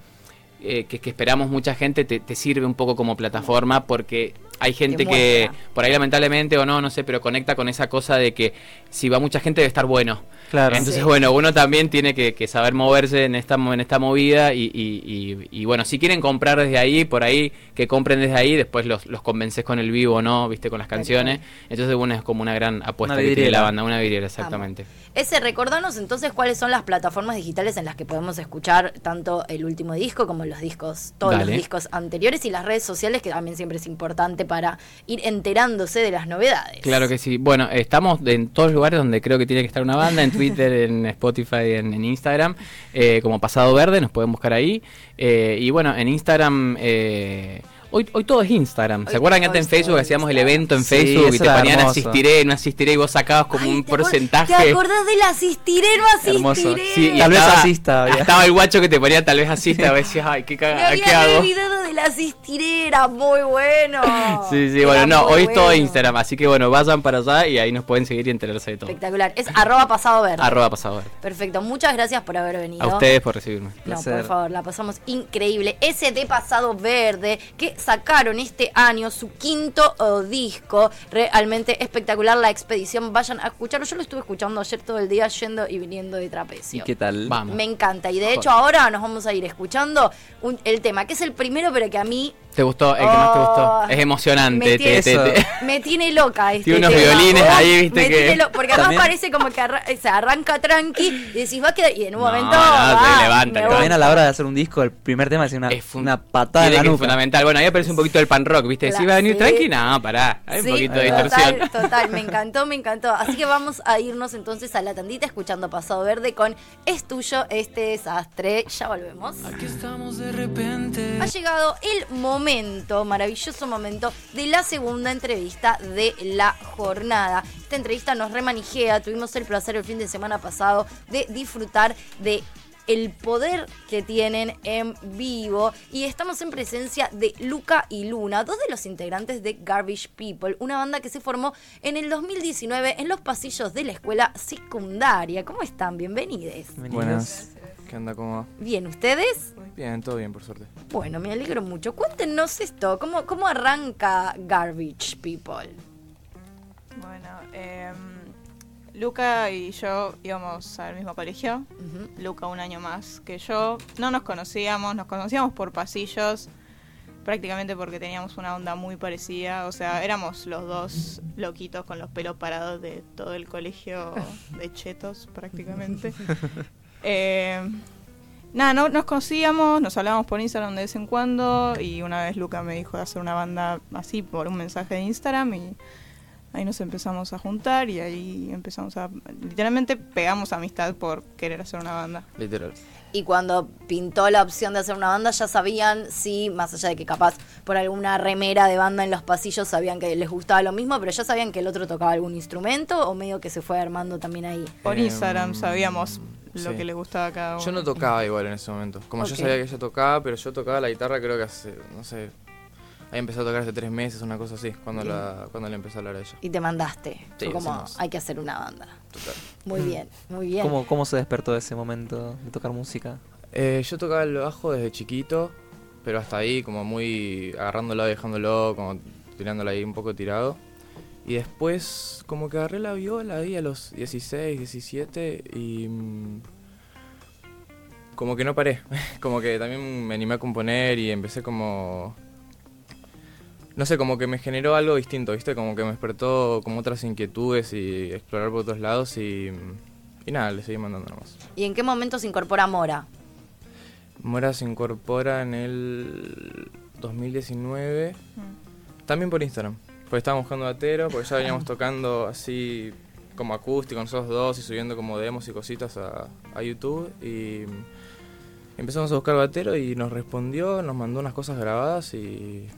eh, que, que esperamos mucha gente, te, te sirve un poco como plataforma porque hay gente que por ahí lamentablemente o no, no sé, pero conecta con esa cosa de que si va mucha gente debe estar bueno. Claro. Entonces, Sí. bueno, uno también tiene que, que saber moverse en esta, mo- en esta movida y, y- y- y, bueno, si quieren comprar desde ahí, por ahí, que compren desde ahí, después los, los convences con el vivo, ¿no? Viste, con las canciones. Entonces, bueno, es como una gran apuesta Una que tiene la banda, una vidriera, exactamente. Ese, recordanos entonces cuáles son las plataformas digitales en las que podemos escuchar tanto el último disco como los discos, todos Dale. los discos anteriores y las redes sociales, que también siempre es importante para ir enterándose de las novedades. Claro que sí. Bueno, estamos en todos los lugares donde creo que tiene que estar una banda, en Twitter, en Spotify, en, en Instagram, eh, como Pasado Verde, nos pueden buscar ahí. Eh, y bueno, en Instagram, eh, Hoy, hoy todo es Instagram. ¿Se Hoy- acuerdan que antes en Facebook hacíamos el evento en Sí, Facebook y te ponían hermoso. asistiré, no asistiré y vos sacabas como Ay, un ¿te acor- porcentaje? ¿Te acordás del asistiré, no Hermoso. asistiré? Sí, y Tal vez asista había. Estaba el guacho que te ponía tal vez asista, a ver si, ay, qué, Me caga, había ¿qué hago? olvidado del asistiré, era muy bueno. Sí, sí, Era bueno, no, hoy es todo. Instagram, así que bueno, vayan para allá y ahí nos pueden seguir y enterarse de todo. Espectacular. Es arroba pasado verde. Arroba pasado verde. Perfecto. Muchas gracias por haber venido. A ustedes por recibirme. No, Placer. por favor, la pasamos increíble. Ese de Pasado Verde que sacaron este año su quinto oh, disco. Realmente espectacular la expedición. Vayan a escucharlo. Yo lo estuve escuchando ayer todo el día yendo y viniendo de ¿Y trapecio. qué tal? Vamos. Me encanta. Y de hecho ahora nos vamos a ir escuchando un- el tema, que es el primero, pero que a mí ¿Te gustó? El que más te gustó. Oh, Es emocionante. me tiene- te- te- Eso. me tiene loca este Tiene unos tema. violines Oh, ahí, viste me que- tiene lo- porque además parece como que arra- se arranca tranqui y decís va a quedar y en un No, momento no, va, te levanta. También a la hora de hacer un disco, el primer tema es una, Es una patada en la nuca. fundamental. Bueno, ahí aparece un poquito el pan rock, ¿viste? Si va a venir sí. tranqui, no, pará. Hay un poquito de total, distorsión. Total, me encantó, me encantó. Así que vamos a irnos entonces a la tandita escuchando Pasado Verde con Es tuyo este desastre. Ya volvemos. Aquí estamos de repente. Ha llegado el momento, maravilloso momento, de la segunda entrevista de la jornada. Esta entrevista nos remanijea, tuvimos el placer el fin de semana pasado de disfrutar de el poder que tienen en vivo y estamos en presencia de Luca y Luna, dos de los integrantes de Garbage People, una banda que se formó en el 2019 en los pasillos de la escuela secundaria. ¿Cómo están? Bienvenidos. Buenas. ¿Qué onda? ¿Cómo va? Bien, ¿ustedes? Bien, todo bien, por suerte. Bueno, me alegro mucho. Cuéntenos esto, ¿cómo, cómo arranca Garbage People? Bueno, em, Luca y yo íbamos al mismo colegio. Luca un año más que yo. No nos conocíamos, nos conocíamos por pasillos, prácticamente porque teníamos una onda muy parecida. O sea, éramos los dos loquitos con los pelos parados de todo el colegio de chetos, prácticamente. Eh, nada, no, nos conocíamos, nos hablábamos por Instagram de vez en cuando y una vez Luca me dijo de hacer una banda así por un mensaje de Instagram y ahí nos empezamos a juntar y ahí empezamos a... Literalmente pegamos amistad por querer hacer una banda. Literal. Y cuando pintó la opción de hacer una banda, ya sabían si, más allá de que capaz por alguna remera de banda en los pasillos sabían que les gustaba lo mismo, pero ya sabían que el otro tocaba algún instrumento o medio que se fue armando también ahí. Por Em, Instagram sabíamos lo sí. que le gustaba a cada uno. Yo no tocaba igual en ese momento. Como yo sabía que ella tocaba, pero yo tocaba la guitarra creo que hace, no sé, había empezado a tocar hace tres meses, una cosa así, cuando, la, cuando le empecé a hablar a ella. Y te mandaste. Sí, como, hacemos. hay que hacer una banda. Total. Muy bien, muy bien. ¿Cómo, ¿Cómo se despertó ese momento de tocar música? Eh, yo tocaba el bajo desde chiquito, pero hasta ahí como muy agarrándolo, dejándolo, como tirándolo ahí un poco tirado. Y después como que agarré la viola ahí a los 16, 17 y... mm, Como que no paré. como que también me animé a componer y empecé como... No sé, como que me generó algo distinto, ¿viste? Como que me despertó como otras inquietudes y explorar por otros lados y... Y nada, le seguí mandando nomás. ¿Y en qué momento se incorpora Mora? Mora se incorpora en el 2019, también por Instagram. Porque estábamos buscando batero, porque ya veníamos tocando así como acústico nosotros dos y subiendo como demos y cositas a, a YouTube. Y empezamos a buscar batero y nos respondió, nos mandó unas cosas grabadas y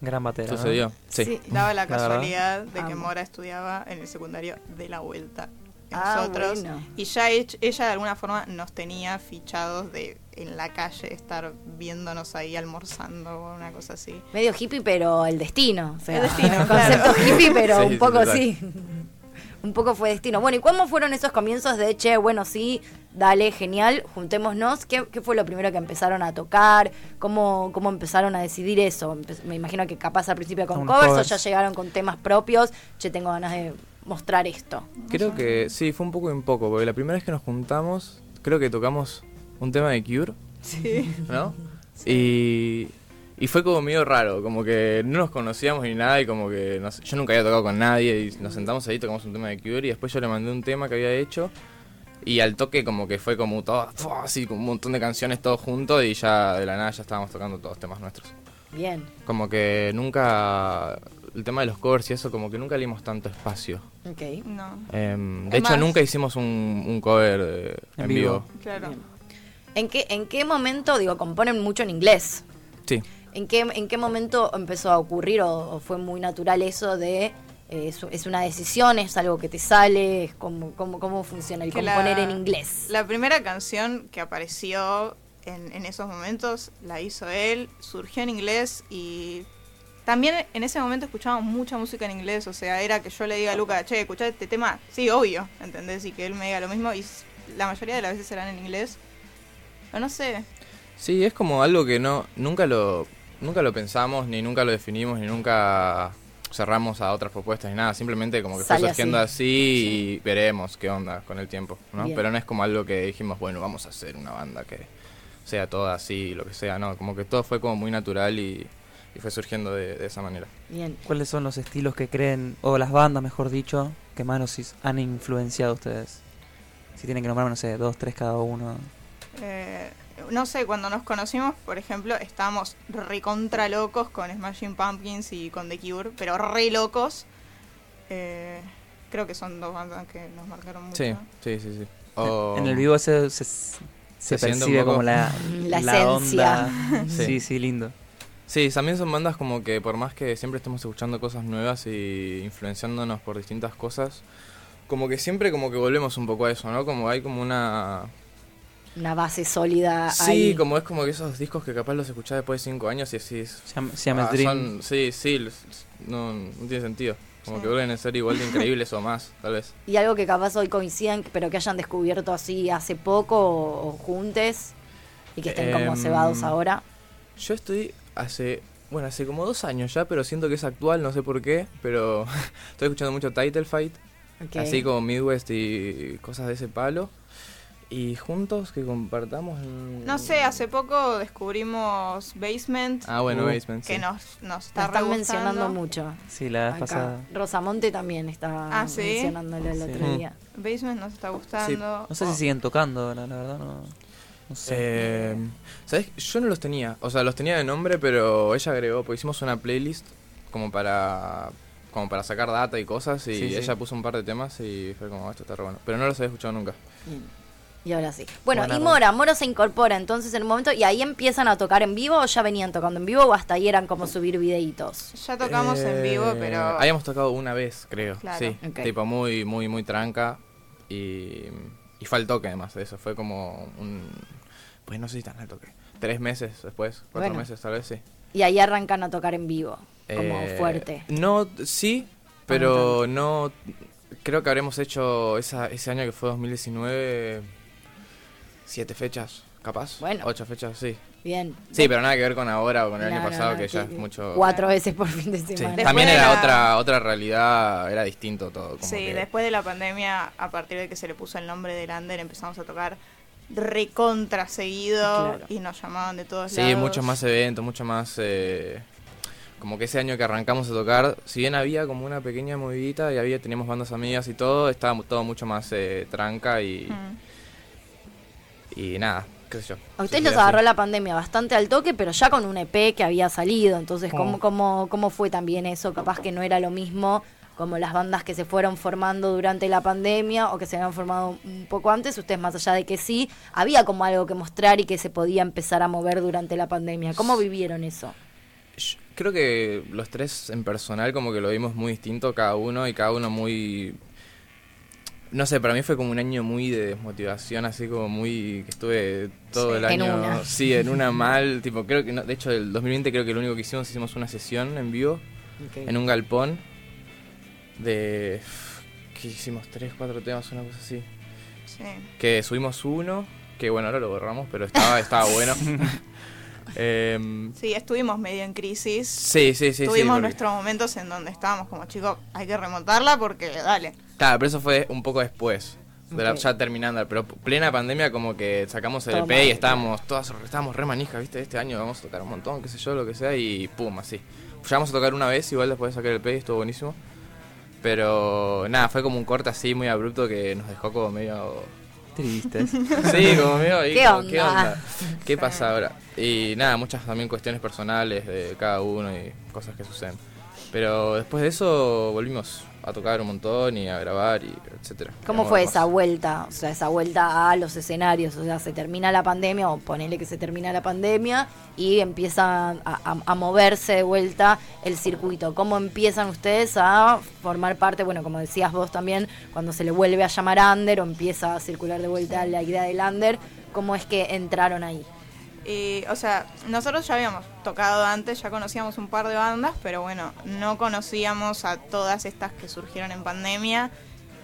Gran batera. ¿no? sucedió. Sí. Daba la casualidad de que Amo. Mora estudiaba en el secundario de la vuelta. Ah, Nosotros. bueno. Y ya ech- ella de alguna forma nos tenía fichados de en la calle estar viéndonos ahí almorzando o una cosa así. Medio hippie, pero el destino. O sea, El destino, concepto claro. hippie, pero Sí, un poco sí. Un poco fue destino. Bueno, ¿y cómo fueron esos comienzos de, che, bueno, sí, dale, genial, juntémonos? ¿Qué, qué fue lo primero que empezaron a tocar? ¿Cómo, cómo empezaron a decidir eso? Me imagino que capaz al principio con Con covers, covers. o ya llegaron con temas propios. Che, tengo ganas de mostrar esto. Creo que sí, fue un poco en poco, porque la primera vez que nos juntamos, creo que tocamos un tema de Cure. Sí. ¿no? Y, y fue como medio raro, como que no nos conocíamos ni nada y como que nos- yo nunca había tocado con nadie y nos sentamos ahí, tocamos un tema de Cure y después yo le mandé un tema que había hecho y al toque como que fue como todo, ¡fua! así como un montón de canciones todos juntos y ya de la nada ya estábamos tocando todos temas nuestros. Bien. Como que nunca, el tema de los covers y eso, como que nunca le dimos tanto espacio. Ok. No, Em, de hecho más- nunca hicimos un, un cover eh, en, En vivo. vivo. claro. ¿En qué, ¿En qué momento, digo, componen mucho en inglés? Sí. ¿En qué, ¿En qué momento empezó a ocurrir o, o fue muy natural eso de... eh, es, es una decisión, es algo que te sale, es como, cómo, cómo funciona el Que la- componer en inglés. La primera canción que apareció en, en esos momentos la hizo él, surgió en inglés y también en ese momento escuchábamos mucha música en inglés, o sea, era que yo le diga a Luca, che, escuchá este tema, sí, obvio, ¿entendés? Y que él me diga lo mismo y la mayoría de las veces eran en inglés. Pero no sé, Sí, es como algo que no nunca lo nunca lo pensamos ni nunca lo definimos ni nunca cerramos a otras propuestas ni nada, simplemente como que Sale fue surgiendo así. así, y veremos qué onda con el tiempo, ¿no? Bien. Pero no es como algo que dijimos, bueno, vamos a hacer una banda que sea toda así, lo que sea, no, como que todo fue como muy natural y, y fue surgiendo de, de esa manera. Bien. ¿Cuáles son los estilos que creen, o las bandas, mejor dicho, que más nos han influenciado a ustedes? Si tienen que nombrar, no sé, dos, tres cada uno. Eh, no sé, cuando nos conocimos, por ejemplo, estábamos recontra locos con Smashing Pumpkins y con The Cure, pero re locos. Eh, creo que son dos bandas que nos marcaron mucho. Sí, sí, sí, En el vivo se, se, percibe como la, La esencia. onda. Sí. Sí, sí, lindo. Sí, también son bandas como que por más que siempre estemos escuchando cosas nuevas y influenciándonos por distintas cosas, como que siempre como que volvemos un poco a eso, ¿no? Como hay como una... Una base sólida Sí, ahí. como es como que esos discos que capaz los escuchás después de cinco años y decís... Siamese ah, Dream. son- sí, sí, no, no tiene sentido. Como Sí. que vuelven a ser igual de increíbles o más, tal vez. Y algo que capaz hoy coincidan, pero que hayan descubierto así hace poco o, o juntes y que estén como Em, cebados ahora. Yo estoy hace... Bueno, hace como dos años ya, pero siento que es actual, no sé por qué, pero estoy escuchando mucho Title Fight. Así como Midwest y cosas de ese palo. Y juntos que compartamos. mm, No sé, hace poco descubrimos Basement, Ah, bueno, Uh, Basement. que sí. nos, está están mencionando mucho. Sí, la vez Acá. pasada. Rosamonte también está Ah, ¿sí? mencionándolo el Sí. otro Mm. día. Basement nos está gustando. No sé Oh, si siguen tocando, la, la verdad, no, no sé. Eh, ¿Sabes? Yo no los tenía. O sea, los tenía de nombre, pero ella agregó, porque hicimos una playlist como para como para sacar data y cosas y Sí, sí. ella puso un par de temas y fue como esto está re bueno pero no los había escuchado nunca Bien. Y ahora sí. Bueno, Buena y. Mora, Mora se incorpora entonces en un momento y ahí empiezan a tocar en vivo o ya venían tocando en vivo o hasta ahí eran como subir videitos. Ya tocamos en vivo, Eh, pero. habíamos tocado una vez creo Claro. sí tipo muy muy muy tranca y y fue al toque además de eso fue como un pues no sé si tan al toque tres meses después cuatro Bueno. meses tal vez sí Y ahí arrancan a tocar en vivo, como Eh, fuerte. No, sí, pero no. Creo que habremos hecho esa, ese año que fue 2019. Siete fechas, capaz. Bueno. Ocho fechas, sí. Bien. Sí, pero nada que ver con ahora o con el No, año pasado, no, que ya es mucho. Cuatro veces por fin de Sí. semana. Después También era la- otra otra realidad, era distinto todo. Como Sí, que- después de la pandemia, a partir de que se le puso el nombre de Lander, empezamos a tocar recontra seguido Claro. y nos llamaban de todos Sí, lados. muchos más eventos, mucho más. eh, como que ese año que arrancamos a tocar, si bien había como una pequeña movidita y había teníamos bandas amigas y todo, estaba todo mucho más eh, tranca y, Mm. Y nada, qué sé yo. A ustedes los así. agarró la pandemia bastante al toque, pero ya con un EP que había salido. Entonces, ¿cómo, Oh. cómo, cómo fue también eso? Capaz que no era lo mismo como las bandas que se fueron formando durante la pandemia o que se habían formado un poco antes. Ustedes, más allá de que sí, había como algo que mostrar y que se podía empezar a mover durante la pandemia. ¿Cómo vivieron eso? Yo Creo que los tres en personal como que lo vimos muy distinto cada uno y cada uno muy... No sé, para mí fue como un año muy de desmotivación, así como muy... que estuve todo Sí, el en año... una. Sí, en una mal, tipo, creo que... No, de hecho, el 2020 creo que lo único que hicimos, hicimos una sesión en vivo, en un galpón, de... que hicimos tres, cuatro temas, una cosa así. Sí. Que subimos uno, que bueno, ahora lo borramos, pero estaba, estaba bueno. Em, Sí, estuvimos medio en crisis. sí, sí, sí. sí, Tuvimos porque- nuestros momentos en donde estábamos como, chicos, hay que remontarla porque, dale. Claro, pero eso fue un poco después. De la, ya terminando, pero plena pandemia como que sacamos el EP mal. y estábamos todas, estábamos re manijas, ¿viste? Este año vamos a tocar un montón, qué sé yo, lo que sea, y pum, así. Llegamos a tocar una vez, igual después de sacar el EP y estuvo buenísimo. Pero nada, fue como un corte así muy abrupto que nos dejó como medio... Tristes. Sí, como medio... ahí, ¿Qué como, onda? ¿Qué onda? ¿Qué pasa ahora? Y nada, muchas también cuestiones personales de cada uno y cosas que suceden. Pero después de eso volvimos a tocar un montón y a grabar y etcétera. ¿Cómo fue esa más. vuelta? O sea, esa vuelta a los escenarios. O sea, se termina la pandemia, o ponele que se termina la pandemia, y empieza a, a- a moverse de vuelta el circuito. ¿Cómo empiezan ustedes a formar parte? Bueno, como decías vos también, cuando se le vuelve a llamar Under o empieza a circular de vuelta la idea del Under, ¿cómo es que entraron ahí? Y, o sea, nosotros ya habíamos tocado antes, ya conocíamos un par de bandas, pero bueno, no conocíamos a todas estas que surgieron en pandemia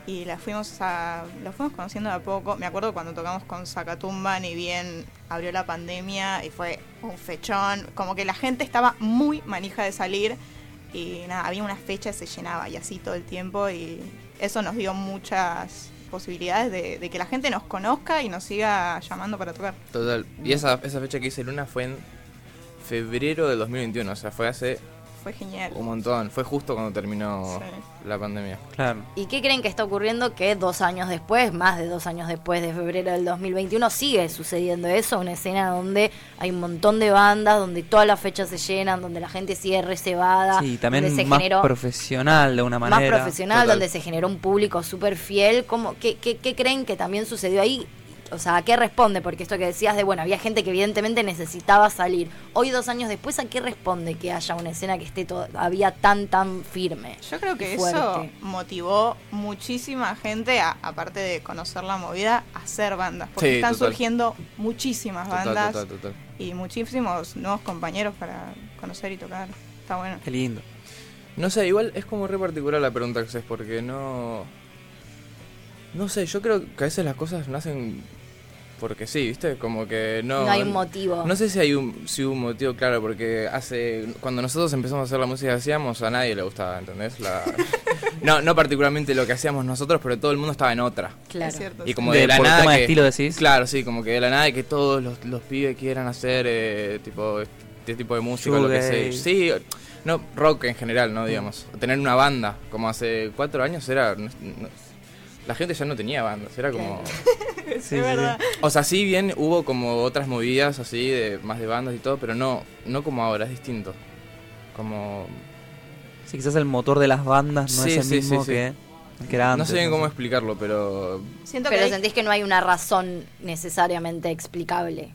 y las fuimos a, las fuimos conociendo de a poco. Me acuerdo cuando tocamos con Zacatumba, ni bien abrió la pandemia y fue un fechón, como que la gente estaba muy manija de salir y nada, había una fecha y se llenaba y así todo el tiempo y eso nos dio muchas posibilidades de, que la gente nos conozca y nos siga llamando para tocar. Total. Y esa, esa fecha que hice Luna fue en febrero del 2021, o sea, fue hace Fue genial. un montón. Fue justo cuando terminó la pandemia. Claro. ¿Y qué creen que está ocurriendo que dos años después, más de dos años después de febrero del 2021, sigue sucediendo eso? Una escena donde hay un montón de bandas, donde todas las fechas se llenan, donde la gente sigue reservada, Sí, también donde se más generó profesional de una más manera. profesional, donde se generó un público súper fiel. ¿Cómo, qué, qué, qué creen que también sucedió ahí? O sea, ¿a qué responde? Porque esto que decías de, bueno, había gente que evidentemente necesitaba salir. Hoy, dos años después, ¿a qué responde que haya una escena que esté todavía tan, tan firme? Yo creo que eso motivó muchísima gente, a- aparte de conocer la movida, a hacer bandas. Porque Sí, están total. surgiendo muchísimas Total, bandas total, total. y muchísimos nuevos compañeros para conocer y tocar. Está bueno. Qué lindo. No sé, igual es como re particular la pregunta que haces, porque no. No sé, yo creo que a veces las cosas nacen porque sí, ¿viste? Como que no. No hay un motivo. No sé si hay un, si hubo un motivo claro, porque hace. Cuando nosotros empezamos a hacer la música que hacíamos, a nadie le gustaba, ¿entendés? La, no, no particularmente lo que hacíamos nosotros, pero todo el mundo estaba en otra. Claro. Es cierto. Y como De- de, la por nada. tema de estilo decís. Claro, sí, como que de la nada de que todos los, los pibes quieran hacer eh, tipo este tipo de música, lo que sea. Sí, no, rock en general, ¿no? Digamos. Tener una banda, como hace cuatro años era. no- no- la gente ya no tenía bandas, era como. sí, verdad. O sea, sí bien hubo como otras movidas así, de más de bandas y todo, pero no, no como ahora, es distinto. Como. Sí, quizás el motor de las bandas no Sí, es el sí, mismo sí, sí. que, que era no antes. sé bien cómo sé. explicarlo, pero. Siento Pero que hay- sentís que no hay una razón necesariamente explicable.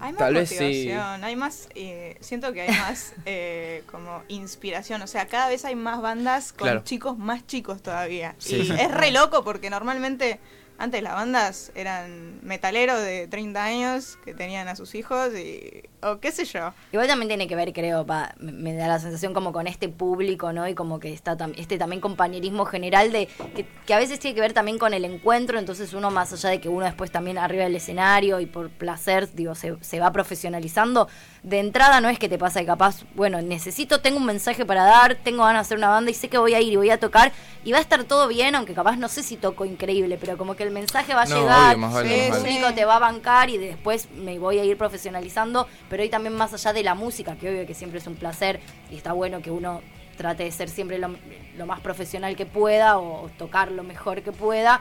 Hay más Tal vez sí. motivación, hay más, eh, siento que hay más eh, como inspiración, o sea, cada vez hay más bandas con Claro. chicos más chicos todavía. Sí, y es re loco porque normalmente antes las bandas eran metaleros de 30 años que tenían a sus hijos y, o qué sé yo. Igual también tiene que ver, creo, pa, me- da la sensación como con este público, ¿no? Y como que está tam- este también compañerismo general de que, que a veces tiene que ver también con el encuentro, entonces uno más allá de que uno después también arriba del escenario y por placer, digo, se, se va profesionalizando, de entrada no es que te pasa que capaz, bueno, necesito, tengo un mensaje para dar, tengo ganas de hacer una banda y sé que voy a ir y voy a tocar y va a estar todo bien, aunque capaz no sé si toco increíble, pero como que el mensaje va a No, llegar, obvio, vale, el vale. público te va a bancar y después me voy a ir profesionalizando, pero hoy también más allá de la música, que obvio que siempre es un placer y está bueno que uno trate de ser siempre lo, lo más profesional que pueda o tocar lo mejor que pueda,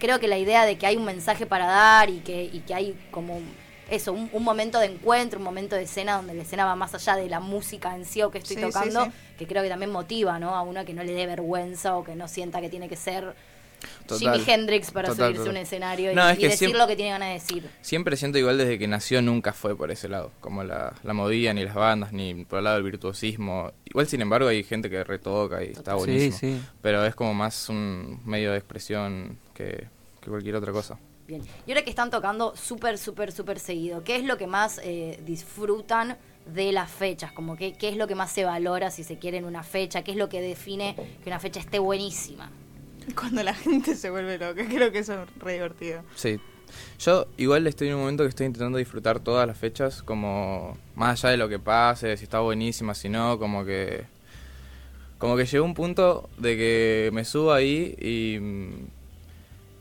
creo que la idea de que hay un mensaje para dar y que, y que hay como eso, un, un momento de encuentro, un momento de escena donde la escena va más allá de la música en sí o que estoy Sí, tocando, sí. que creo que también motiva, ¿no? A uno que no le dé vergüenza o que no sienta que tiene que ser Total. Jimi Hendrix para Total, subirse a un escenario y, decir siempre- lo que tiene ganas de decir. Siempre siento igual desde que nació nunca fue por ese lado, como la, la movida, ni las bandas, ni por el lado del virtuosismo. Igual, sin embargo, hay gente que retoca y está Sí, buenísimo. sí. Pero es como más un medio de expresión que, que cualquier otra cosa. Bien. Y ahora que están tocando súper, súper, súper seguido, ¿qué es lo que más eh, disfrutan de las fechas? Como que, ¿Qué es lo que más se valora si se quiere en una fecha? ¿Qué es lo que define que una fecha esté buenísima? Cuando la gente se vuelve loca, creo que eso es re divertido. Sí. Yo igual estoy en un momento que estoy intentando disfrutar todas las fechas, como más allá de lo que pase, si está buenísima, si no, como que... Como que llegó un punto de que me subo ahí y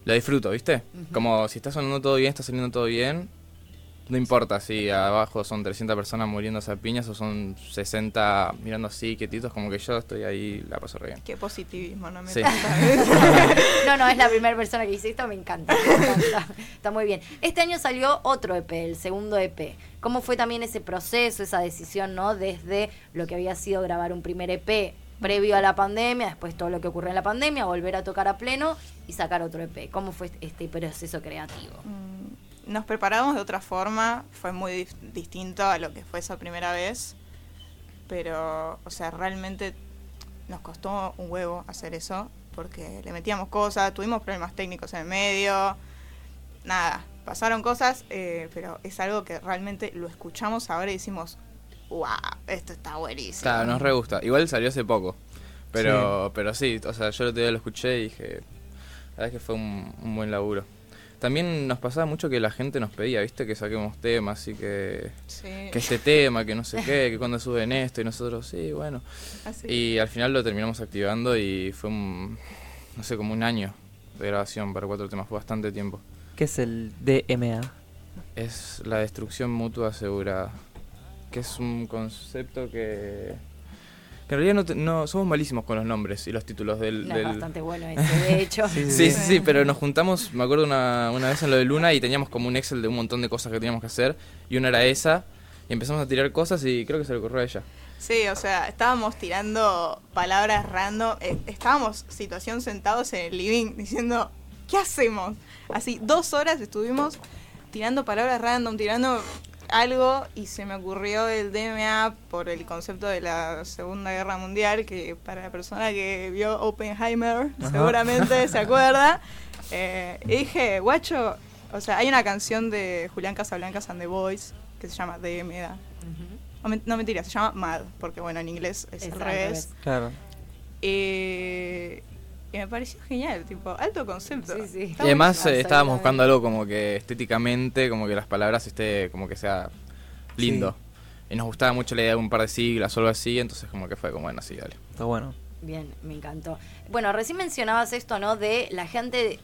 la disfruto, ¿viste? Como si está sonando todo bien, está saliendo todo bien, no importa si abajo son 300 personas muriéndose a piñas o son 60 mirando así, quietitos, como que yo estoy ahí, la paso re bien. Qué positivismo, no me Sí. No, no, es la primera persona que dice esto, me encanta. me encanta. Está muy bien. Este año salió otro EP, el segundo EP. ¿Cómo fue también ese proceso, esa decisión, ¿no? Desde lo que había sido grabar un primer EP previo a la pandemia, después todo lo que ocurrió en la pandemia, volver a tocar a pleno y sacar otro EP. ¿Cómo fue este proceso creativo? Mm, Nos preparamos de otra forma, fue muy distinto a lo que fue esa primera vez, pero, o sea, realmente nos costó un huevo hacer eso, porque le metíamos cosas, tuvimos problemas técnicos en el medio, nada, pasaron cosas, eh, pero es algo que realmente lo escuchamos ahora y decimos, wow, esto está buenísimo. Claro, nos re gusta. Igual salió hace poco. Pero, pero sí, o sea, yo el otro día lo escuché y dije, la verdad es que fue un, un buen laburo. También nos pasaba mucho que la gente nos pedía, viste, que saquemos temas y que, Sí. que este tema, que no sé qué, que cuando suben esto y nosotros, sí, bueno. Así. Y al final lo terminamos activando y fue un, no sé, como un año de grabación para cuatro temas, fue bastante tiempo. ¿Qué es el DMA? Es la destrucción mutua asegurada, que es un concepto que... que en realidad no, te- no somos malísimos con los nombres y los títulos del... No, es del- bastante bueno ese, de hecho. Sí, Sí, sí, sí, pero nos juntamos, me acuerdo una, una vez en lo de Luna y teníamos como un Excel de un montón de cosas que teníamos que hacer y una era esa y empezamos a tirar cosas y creo que se le ocurrió a ella. Sí, o sea, estábamos tirando palabras random. eh, estábamos, situación, sentados en el living diciendo, ¿qué hacemos? Así, dos horas estuvimos tirando palabras random, tirando algo y se me ocurrió el DMA por el concepto de la Segunda Guerra Mundial, que para la persona que vio Oppenheimer Ajá. seguramente se acuerda. Eh, y dije, guacho, o sea, hay una canción de Julián Casablancas and the Boys que se llama DMA. O men- No, mentira, se llama Mad, porque bueno, en inglés es, Es al revés. revés. Claro. Eh, y me pareció genial, tipo, alto concepto. Sí, sí. Está Y además eh, estábamos buscando algo como que estéticamente, como que las palabras esté, como que sea lindo. Y nos gustaba mucho la idea de un par de siglas o algo así, entonces como que fue como, bueno, sí, dale. Está bueno. Bien, me encantó. Bueno, recién mencionabas esto, ¿no? De la gente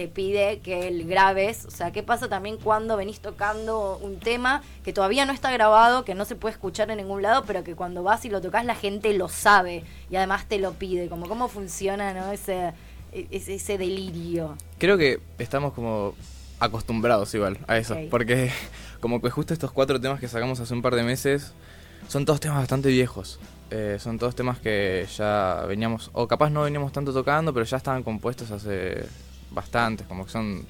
te pide que el grabes. O sea, ¿qué pasa también cuando venís tocando un tema que todavía no está grabado, que no se puede escuchar en ningún lado, pero que cuando vas y lo tocas la gente lo sabe y además te lo pide? Como cómo funciona, ¿no? Ese, ese, ese delirio. Creo que estamos como acostumbrados igual a eso, porque como que justo estos cuatro temas que sacamos hace un par de meses son todos temas bastante viejos. Eh, son todos temas que ya veníamos, o capaz no veníamos tanto tocando, pero ya estaban compuestos hace bastantes, como que son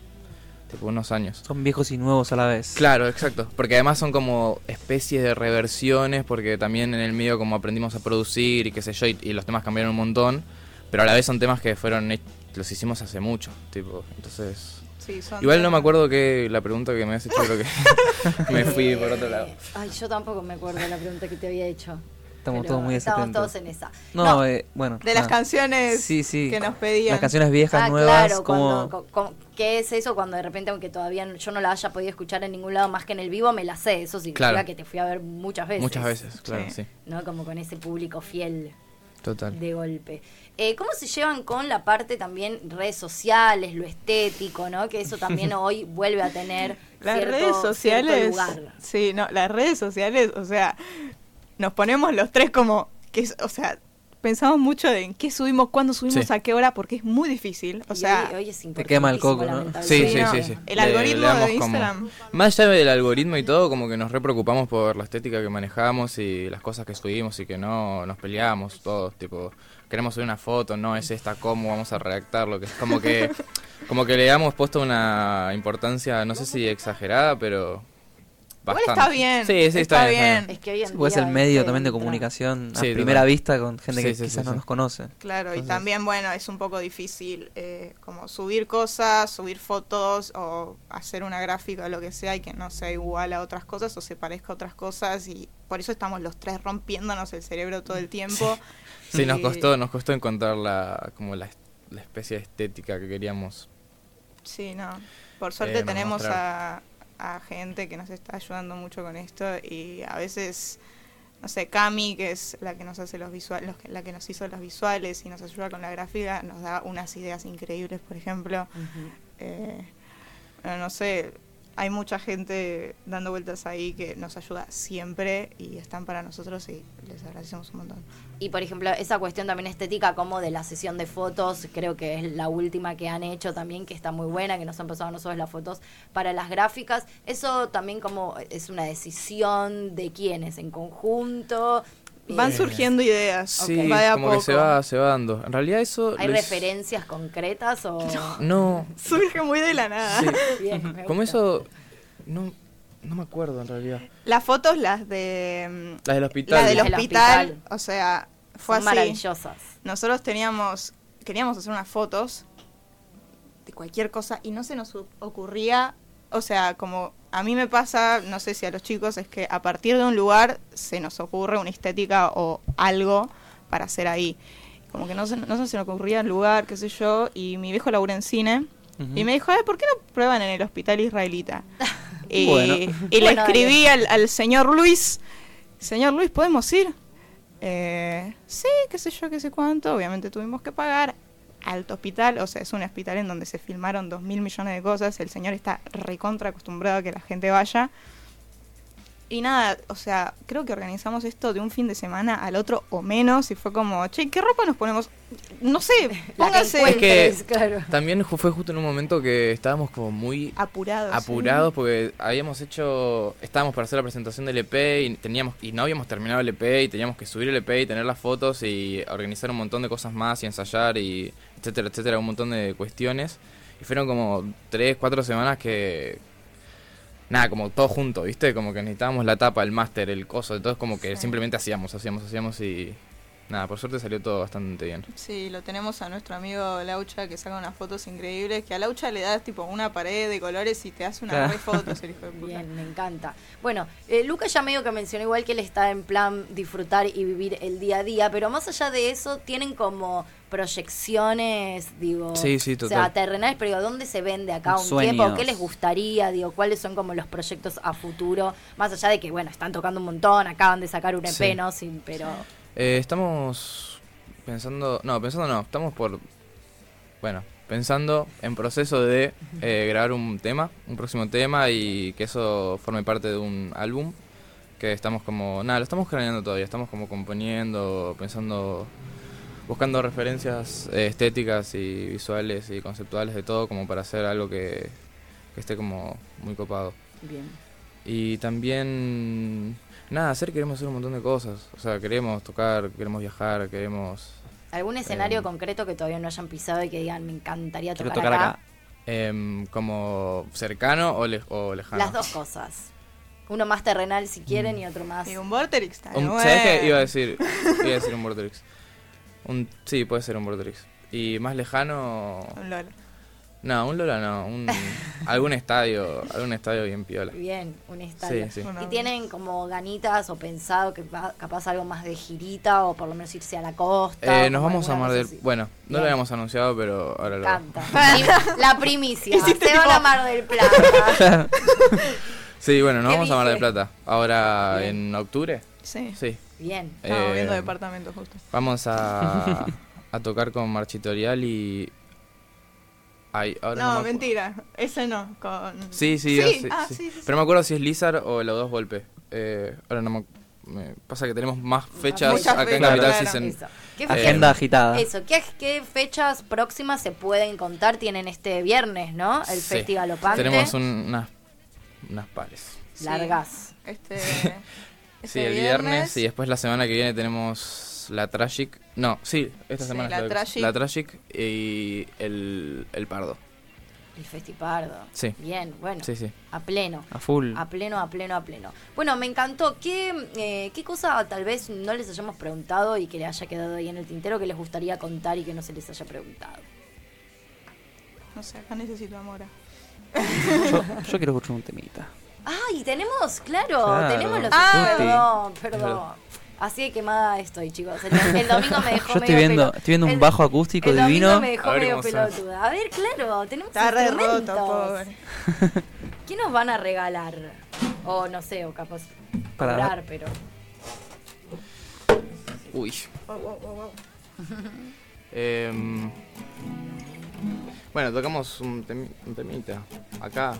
tipo unos años. Son viejos y nuevos a la vez. Claro, exacto. Porque además son como especies de reversiones, porque también en el medio como aprendimos a producir y qué sé yo, y, y los temas cambiaron un montón, pero a la vez son temas que fueron los hicimos hace mucho, tipo, entonces... Sí, son Igual no me acuerdo que la pregunta que me has hecho, creo que me fui por otro lado. Ay, yo tampoco me acuerdo de la pregunta que te había hecho. Estamos Pero todos muy Estamos desatentos. todos en esa. No, No. eh, bueno. De las nada. canciones Sí, sí. que nos pedían. Las canciones viejas, Ah, nuevas, claro, como... cuando, ¿qué es eso cuando de repente, aunque todavía yo no la haya podido escuchar en ningún lado más que en el vivo, me la sé? Eso significa Claro. que te fui a ver muchas veces. Muchas veces, claro, Sí. sí. ¿No? Como con ese público fiel Total. de golpe. Eh, ¿Cómo se llevan con la parte también redes sociales, lo estético, ¿no? Que eso también hoy vuelve a tener Las cierto- redes cierto sociales. lugar. Sí, no, las redes sociales, o sea, nos ponemos los tres como que o sea, pensamos mucho en qué subimos, cuándo subimos, Sí. a qué hora, porque es muy difícil. O Y sea, hoy, hoy es te quema el coco, ¿no? Sí, sí, sí, sí. El Le- algoritmo le de como- Instagram. Más allá del algoritmo y todo, como que nos re preocupamos por la estética que manejamos y las cosas que subimos y que no nos peleamos todos, tipo, queremos subir una foto, no es esta, cómo vamos a redactarlo, que es como que, como que le damos puesto una importancia, no sé si exagerada, pero Igual bastante. está bien. Sí, sí, está, bien. Es que hoy en es día, el medio también de comunicación a Sí, primera vista con gente Sí, que sí, quizás sí, no sí. nos conoce. Claro, y también, bueno, es un poco difícil eh, como subir cosas, subir fotos o hacer una gráfica o lo que sea y que no sea igual a otras cosas o se parezca a otras cosas y por eso estamos los tres rompiéndonos el cerebro todo el tiempo. Sí, nos Y- costó, nos costó encontrar la, como la, la especie de estética que queríamos. Sí, no. Por suerte Eh, tenemos a. a gente que nos está ayudando mucho con esto y a veces, no sé, Cami, que es la que nos hace los visuales, la que nos hizo los visuales y nos ayuda con la gráfica, nos da unas ideas increíbles, por ejemplo. Eh, bueno, no sé, hay mucha gente dando vueltas ahí que nos ayuda siempre y están para nosotros y les agradecemos un montón. Y por ejemplo, esa cuestión también estética como de la sesión de fotos, creo que es la última que han hecho también, que está muy buena, que nos han pasado a nosotros las fotos para las gráficas. Eso también como es una decisión de quiénes en conjunto. Van surgiendo ideas. Sí, va de a como poco. que se va, se va dando. En realidad eso... ¿Hay referencias concretas o...? No, Surge muy de la nada. sí. Bien, Como gusta. eso... No, no me acuerdo en realidad. Las fotos, las de. mm, Las del hospital. Del Las del hospital, hospital. o sea, fue Son así. maravillosas. Nosotros teníamos, queríamos hacer unas fotos de cualquier cosa y no se nos ocurría, o sea, como a mí me pasa, no sé si a los chicos, es que a partir de un lugar se nos ocurre una estética o algo para hacer ahí. Como que no se, no se nos ocurría el lugar, qué sé yo, y mi viejo labura en cine. Y me dijo, "Ay, ¿por qué no prueban en el hospital israelita? Y, Bueno. y le Bueno, escribí al, al señor Luis, señor Luis, ¿podemos ir? Eh, sí, qué sé yo, qué sé cuánto. Obviamente tuvimos que pagar alto hospital, o sea, es un hospital en donde se filmaron dos mil millones de cosas. El señor está recontra acostumbrado a que la gente vaya. Y nada, o sea, creo que organizamos esto de un fin de semana al otro o menos y fue como, che, ¿qué ropa nos ponemos? No sé, encuentres, Es que- claro. También fue justo en un momento que estábamos como muy apurados. ¿sí? apurados porque habíamos hecho, estábamos para hacer la presentación del EP y teníamos y no habíamos terminado el EP y teníamos que subir el EP y tener las fotos y organizar un montón de cosas más y ensayar y etcétera, etcétera, un montón de cuestiones y fueron como tres, cuatro semanas que nada, como todo junto, ¿viste? Como que necesitábamos la tapa, el máster, el coso, entonces como que Sí. simplemente hacíamos, hacíamos, hacíamos y nada, por suerte salió todo bastante bien. Sí, lo tenemos a nuestro amigo Laucha que saca unas fotos increíbles, que a Laucha le das tipo una pared de colores y te hace una Claro. re foto, el hijo de puta. Bien, me encanta. Bueno, eh, Lucas ya medio que mencionó igual que él está en plan disfrutar y vivir el día a día, pero más allá de eso tienen como proyecciones, digo, Sí, sí, o sea, total. terrenales, pero digo, ¿dónde se vende acá un Sueños. tiempo? ¿Qué les gustaría? Digo, ¿cuáles son como los proyectos a futuro? Más allá de que, bueno, están tocando un montón, acaban de sacar un EP, Sí. ¿no? Sí, pero Eh, estamos pensando, no, pensando no, estamos por, bueno, pensando en proceso de eh, grabar un tema, un próximo tema y que eso forme parte de un álbum que estamos como, nada, lo estamos craneando todavía, estamos como componiendo, pensando, buscando referencias eh, estéticas y visuales y conceptuales de todo como para hacer algo que, que esté como muy copado. bien. Y también, nada, hacer queremos hacer un montón de cosas. O sea, queremos tocar, queremos viajar, queremos... ¿Algún escenario Eh, concreto que todavía no hayan pisado y que digan, me encantaría tocar, tocar acá? acá. em, como cercano o, le- o lejano. Las dos cosas. Uno más terrenal si quieren y otro más... Y un Vorterix está Un-. ¿Sabes qué? Iba a decir, iba a decir un Vorterix. Un, sí, puede ser un Vorterix. Y más lejano... Un Lola. No, un Lola no. Un, algún estadio, algún estadio bien piola. Bien, un estadio. Sí, ¿Y tienen como ganitas o pensado que va- capaz algo más de girita o por lo menos irse a la costa? Eh, nos vamos a Mar del... así? Bueno, no Bien. lo habíamos anunciado, pero ahora Me lo... encanta. Prim- la primicia. Se Hiciste van tipo- a Mar del Plata. Sí, bueno, nos ¿Qué vamos a Mar del? Plata. Ahora, Bien. en octubre. Sí. Sí. Bien. Estamos Eh, viendo departamento justo. Vamos a, a tocar con Marchitorial y. Ay, ahora No, me mentira. Ese no. Con... Sí, sí, Sí, sí, ah, sí. sí, sí. Pero me acuerdo si es Lizard o los dos golpes. Eh, ahora no me, me pasa que tenemos más fechas Muchas acá en Capital claro. Season. ¿Qué, Agenda qué- agitada. Eso, ¿qué, qué fechas próximas se pueden contar? Tienen este viernes, ¿no? El Sí. Festival Opante. Tenemos un- unas, unas pares. Sí. Largas. Este, Sí, este el viernes y después la semana que viene tenemos la Tragic. No, sí, esta Sí, semana la Tragic. la Tragic y el, el Pardo. El Festipardo. Sí. Bien, bueno. Sí, sí. A pleno. A full. A pleno, a pleno, a pleno. Bueno, me encantó. ¿Qué, eh, ¿Qué cosa tal vez no les hayamos preguntado y que le haya quedado ahí en el tintero que les gustaría contar y que no se les haya preguntado? No sé, acá necesito amor. Yo, yo quiero escuchar un temita. ¡Ay, tenemos! Claro, Claro. tenemos los... Ah. perdón, perdón. Así de quemada estoy, chicos. El, el domingo me dejó Yo estoy medio viendo, pelo- estoy viendo un el- bajo acústico el domingo divino. me dejó A ver medio pelotuda. A ver, claro, tenemos Está re roto, pobre. ¿Qué nos van a regalar? O no sé, o capaz Para- pero... Uy. Em, bueno, tocamos un, temi- un temita. Acá.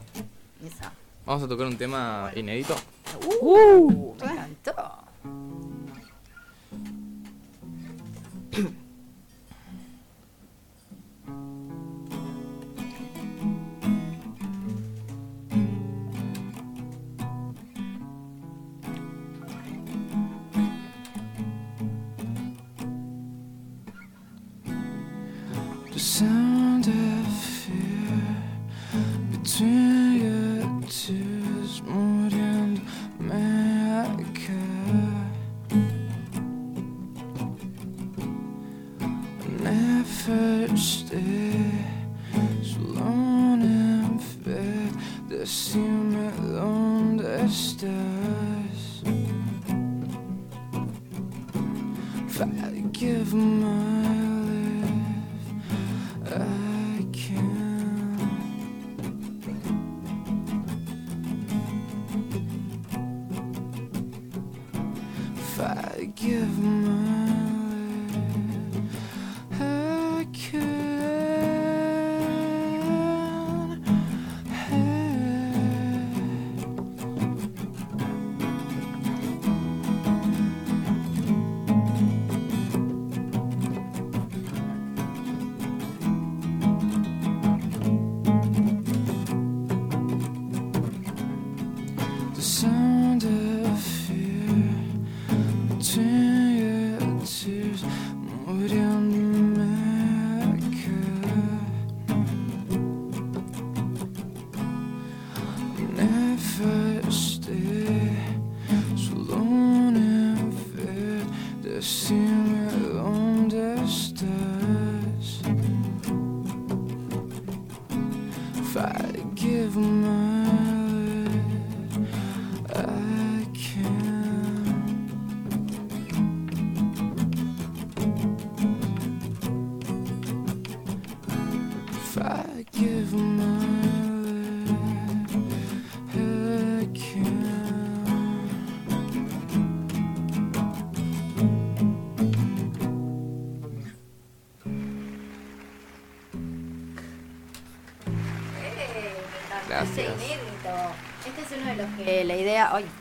Esa. Vamos a tocar un tema inédito. Uh, me encantó. the sound of fear between stay so long and fair dass ihr me und estás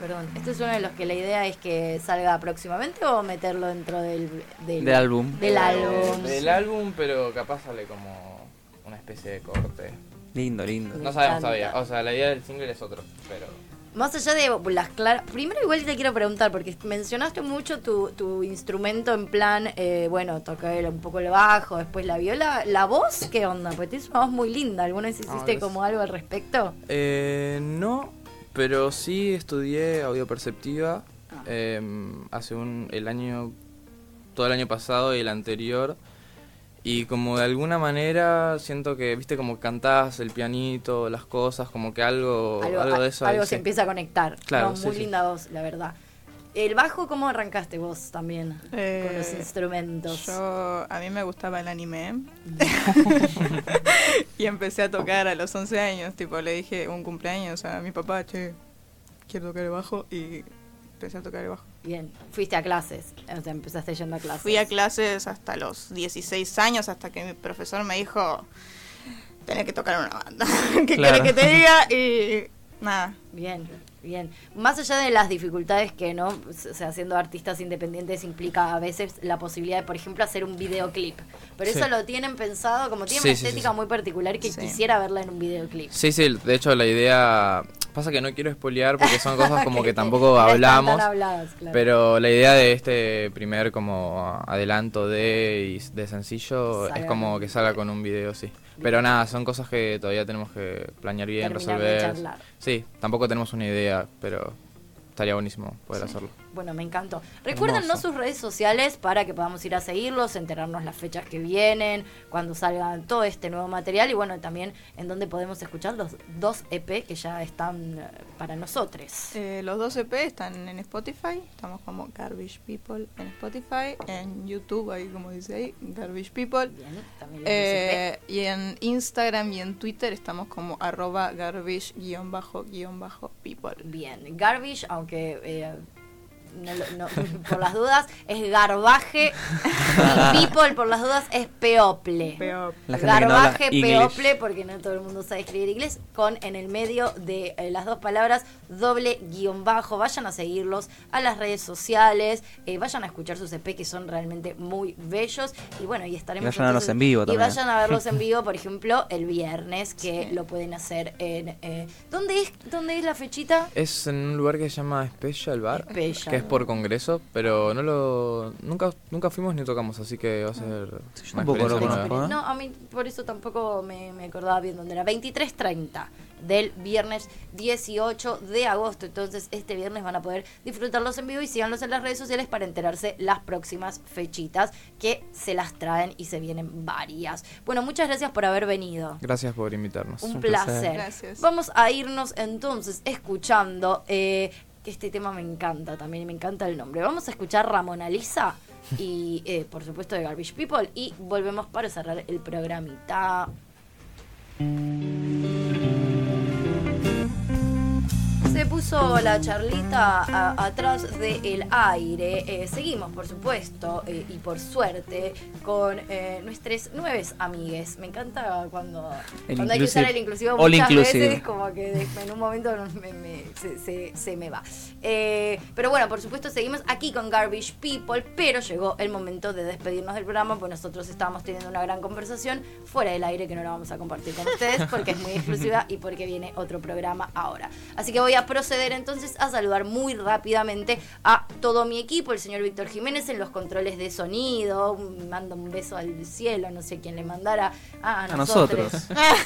perdón, este es uno de los que la idea es que salga próximamente o meterlo dentro del del, Del álbum. Del álbum. Del álbum, pero capaz sale como una especie de corte. Lindo, lindo. No sabemos encanta. todavía. O sea, la idea del single es otro, pero. Más allá de las claras. Primero, igual te quiero preguntar, porque mencionaste mucho tu, tu instrumento en plan, eh, bueno, tocar el- un poco el bajo, después la viola. ¿La voz qué onda? Porque tienes una voz muy linda. ¿Alguna vez hiciste gracias. como algo al respecto? Eh, no, pero sí estudié audio perceptiva Ah. em, hace un el año todo el año pasado y el anterior y como de alguna manera siento que viste como cantás el pianito las cosas como que algo algo, de eso ahí, algo se sí. empieza a conectar. Claro, No, sí, muy sí. linda voz, la verdad. ¿El bajo cómo arrancaste vos también con los Eh, instrumentos? Yo, a mí me gustaba el anime. y empecé a tocar a los 11 años. Tipo, le dije un cumpleaños a mi papá, che, quiero tocar el bajo. Y empecé a tocar el bajo. Bien, fuiste a clases, o sea, empezaste yendo a clases. Fui a clases hasta los 16 años, hasta que mi profesor me dijo, tenés que tocar una banda. ¿Qué Claro. querés que te diga? Y nada. Bien, bien. Más allá de las dificultades que, ¿no? O sea, siendo artistas independientes implica a veces la posibilidad de, por ejemplo, hacer un videoclip. Pero Sí. eso lo tienen pensado, como tiene Sí, una sí, sí, estética sí. muy particular que Sí. quisiera verla en un videoclip. Sí, sí, de hecho la idea pasa que no quiero espolear porque son cosas como que tampoco hablamos. habladas, claro. Pero la idea de este primer como adelanto de, de sencillo Salga es como que salga con un video, sí. Pero nada, son cosas que todavía tenemos que planear bien, Terminar resolver. Sí, tampoco tenemos una idea, pero estaría buenísimo poder hacerlo. Bueno, me encantó. Recuérdenos Hermoso. sus redes sociales para que podamos ir a seguirlos, enterarnos las fechas que vienen, cuando salga todo este nuevo material y bueno, también en donde podemos escuchar los dos EP que ya están eh, para nosotros. Eh, los dos EP están en Spotify. Estamos como Garbage People en Spotify. En YouTube, ahí como dice ahí, Garbage People. Bien, también EP. Eh, y en Instagram y en Twitter estamos como arroba garbage-people. Bien, garbage, aunque eh, no lo- no, por las dudas es garbaje y people por las dudas es people. La no Garbaje, English. people, porque no todo el mundo sabe escribir inglés, con en el medio de eh, las dos palabras doble guion bajo. Vayan a seguirlos a las redes sociales, eh, vayan a escuchar sus EP que son realmente muy bellos. Y bueno, y estaremos. Y vayan a verlos en vivo Y también. vayan a verlos en vivo, por ejemplo, el viernes, que lo pueden hacer en. eh, ¿dónde, es, ¿Dónde es la fechita? Es en un lugar que se llama Special Bar, Special. que es por congreso, pero no lo nunca nunca fuimos ni tocamos, así que va a ser yo una tampoco lo conozco. ¿eh? No, a mí por eso tampoco me, me acordaba bien dónde era. 23.30. del viernes 18 de agosto. Entonces, este viernes van a poder disfrutarlos en vivo y síganlos en las redes sociales para enterarse las próximas fechitas que se las traen y se vienen varias. Bueno, muchas gracias por haber venido. Gracias por invitarnos. Un Un placer. placer. Gracias. Vamos a irnos entonces escuchando, eh, que este tema me encanta también y me encanta el nombre. Vamos a escuchar Ramona Lisa y eh, por supuesto de Garbage People y volvemos para cerrar el programita. Se puso la charlita a- atrás del aire. Eh, seguimos, por supuesto, eh, y por suerte, con eh, nuestros nueve amigues. Me encanta cuando, hay que usar el inclusivo muchas inclusive. veces, como que en un momento no- me- me- se, se- se me va. Eh, pero bueno, por supuesto, seguimos aquí con Garbage People, pero llegó el momento de despedirnos del programa, pues nosotros estábamos teniendo una gran conversación fuera del aire que no la vamos a compartir con ustedes porque es muy exclusiva y porque viene otro programa ahora. Así que voy a proceder entonces a saludar muy rápidamente a todo mi equipo, el señor Víctor Jiménez en los controles de sonido, mando un beso al cielo, no sé quién le mandara a, A nosotros.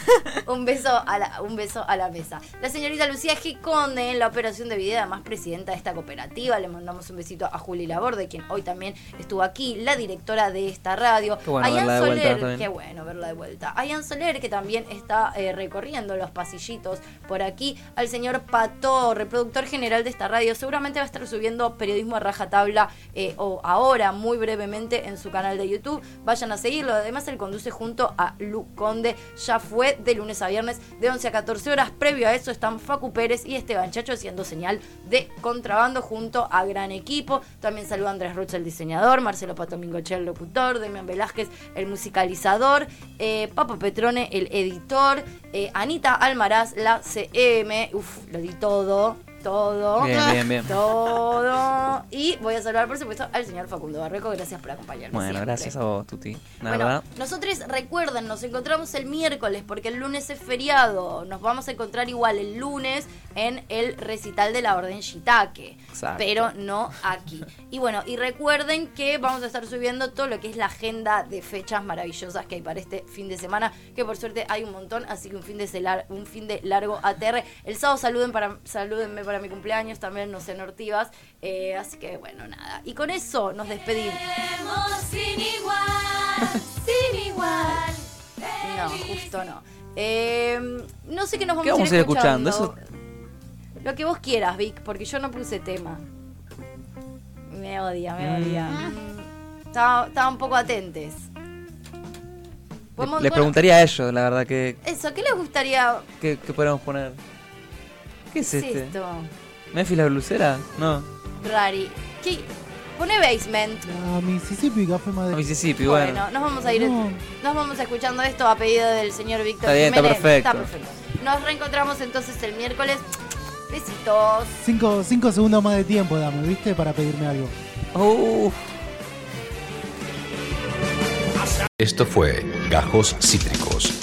un beso a la, un beso a la mesa. La señorita Lucía G. Conde en la operación de video, además presidenta de esta cooperativa. Le mandamos un besito a Juli Laborde, quien hoy también estuvo aquí, la directora de esta radio. Qué bueno a Ian verla de vuelta Soler, qué bueno verla de vuelta. A Ian Soler, que también está eh, recorriendo los pasillitos por aquí. Al señor Reproductor general de esta radio. Seguramente va a estar subiendo periodismo a rajatabla eh, o ahora, muy brevemente, en su canal de YouTube. Vayan a seguirlo. Además, él conduce junto a Lu Conde. Ya fue de lunes a viernes de 11 a 14 horas. Previo a eso están Facu Pérez y Esteban Chacho haciendo señal de contrabando junto a gran equipo. También saluda Andrés Rutz, el diseñador, Marcelo Pato Mingoche, el locutor, Demian Velázquez, el musicalizador, eh, Papo Petrone, el editor, eh, Anita Almaraz, la CM, uff, lo di todo, todo. Bien, bien, bien. Todo. Y voy a saludar, por supuesto, al señor Facundo Barreco. Gracias por acompañarme. Bueno, siempre. gracias a vos, Tuti. La Bueno, nosotros recuerden, nos encontramos el miércoles porque el lunes es feriado. Nos vamos a encontrar igual el lunes en el recital de la Orden Shitake. Exacto. Pero no aquí. Y bueno, y recuerden que vamos a estar subiendo todo lo que es la agenda de fechas maravillosas que hay para este fin de semana. Que por suerte hay un montón, así que un fin de, un fin de largo ATR. El sábado saluden para, salúdenme para mi cumpleaños, también no sé, Nortivas. Eh, así que bueno, nada. Y con eso nos despedimos. sin igual, sin igual. No, justo no. Eh, no sé qué nos vamos, ¿Qué vamos a ir escuchando? Lo que vos quieras, Vic, porque yo no puse tema. Me odia, me Mm. odia. Mm, Estaba, estaba un poco atentes. Les bueno, preguntaría a ellos, la verdad, que, Eso, ¿qué les gustaría? que, que podemos poner. ¿Qué es ¿Qué es este? esto? ¿Memphis la blusera? No. Rari. ¿Qué? Pone basement. A Mississippi, Café Madrid. A Mississippi, bueno. Bueno, nos vamos a ir. No. Nos vamos escuchando esto a pedido del señor Víctor Está bien, está perfecto. Está perfecto. Nos reencontramos entonces el miércoles. Besitos. Cinco, cinco segundos más de tiempo dame, ¿viste? Para pedirme algo. Uf. Esto fue Gajos Cítricos.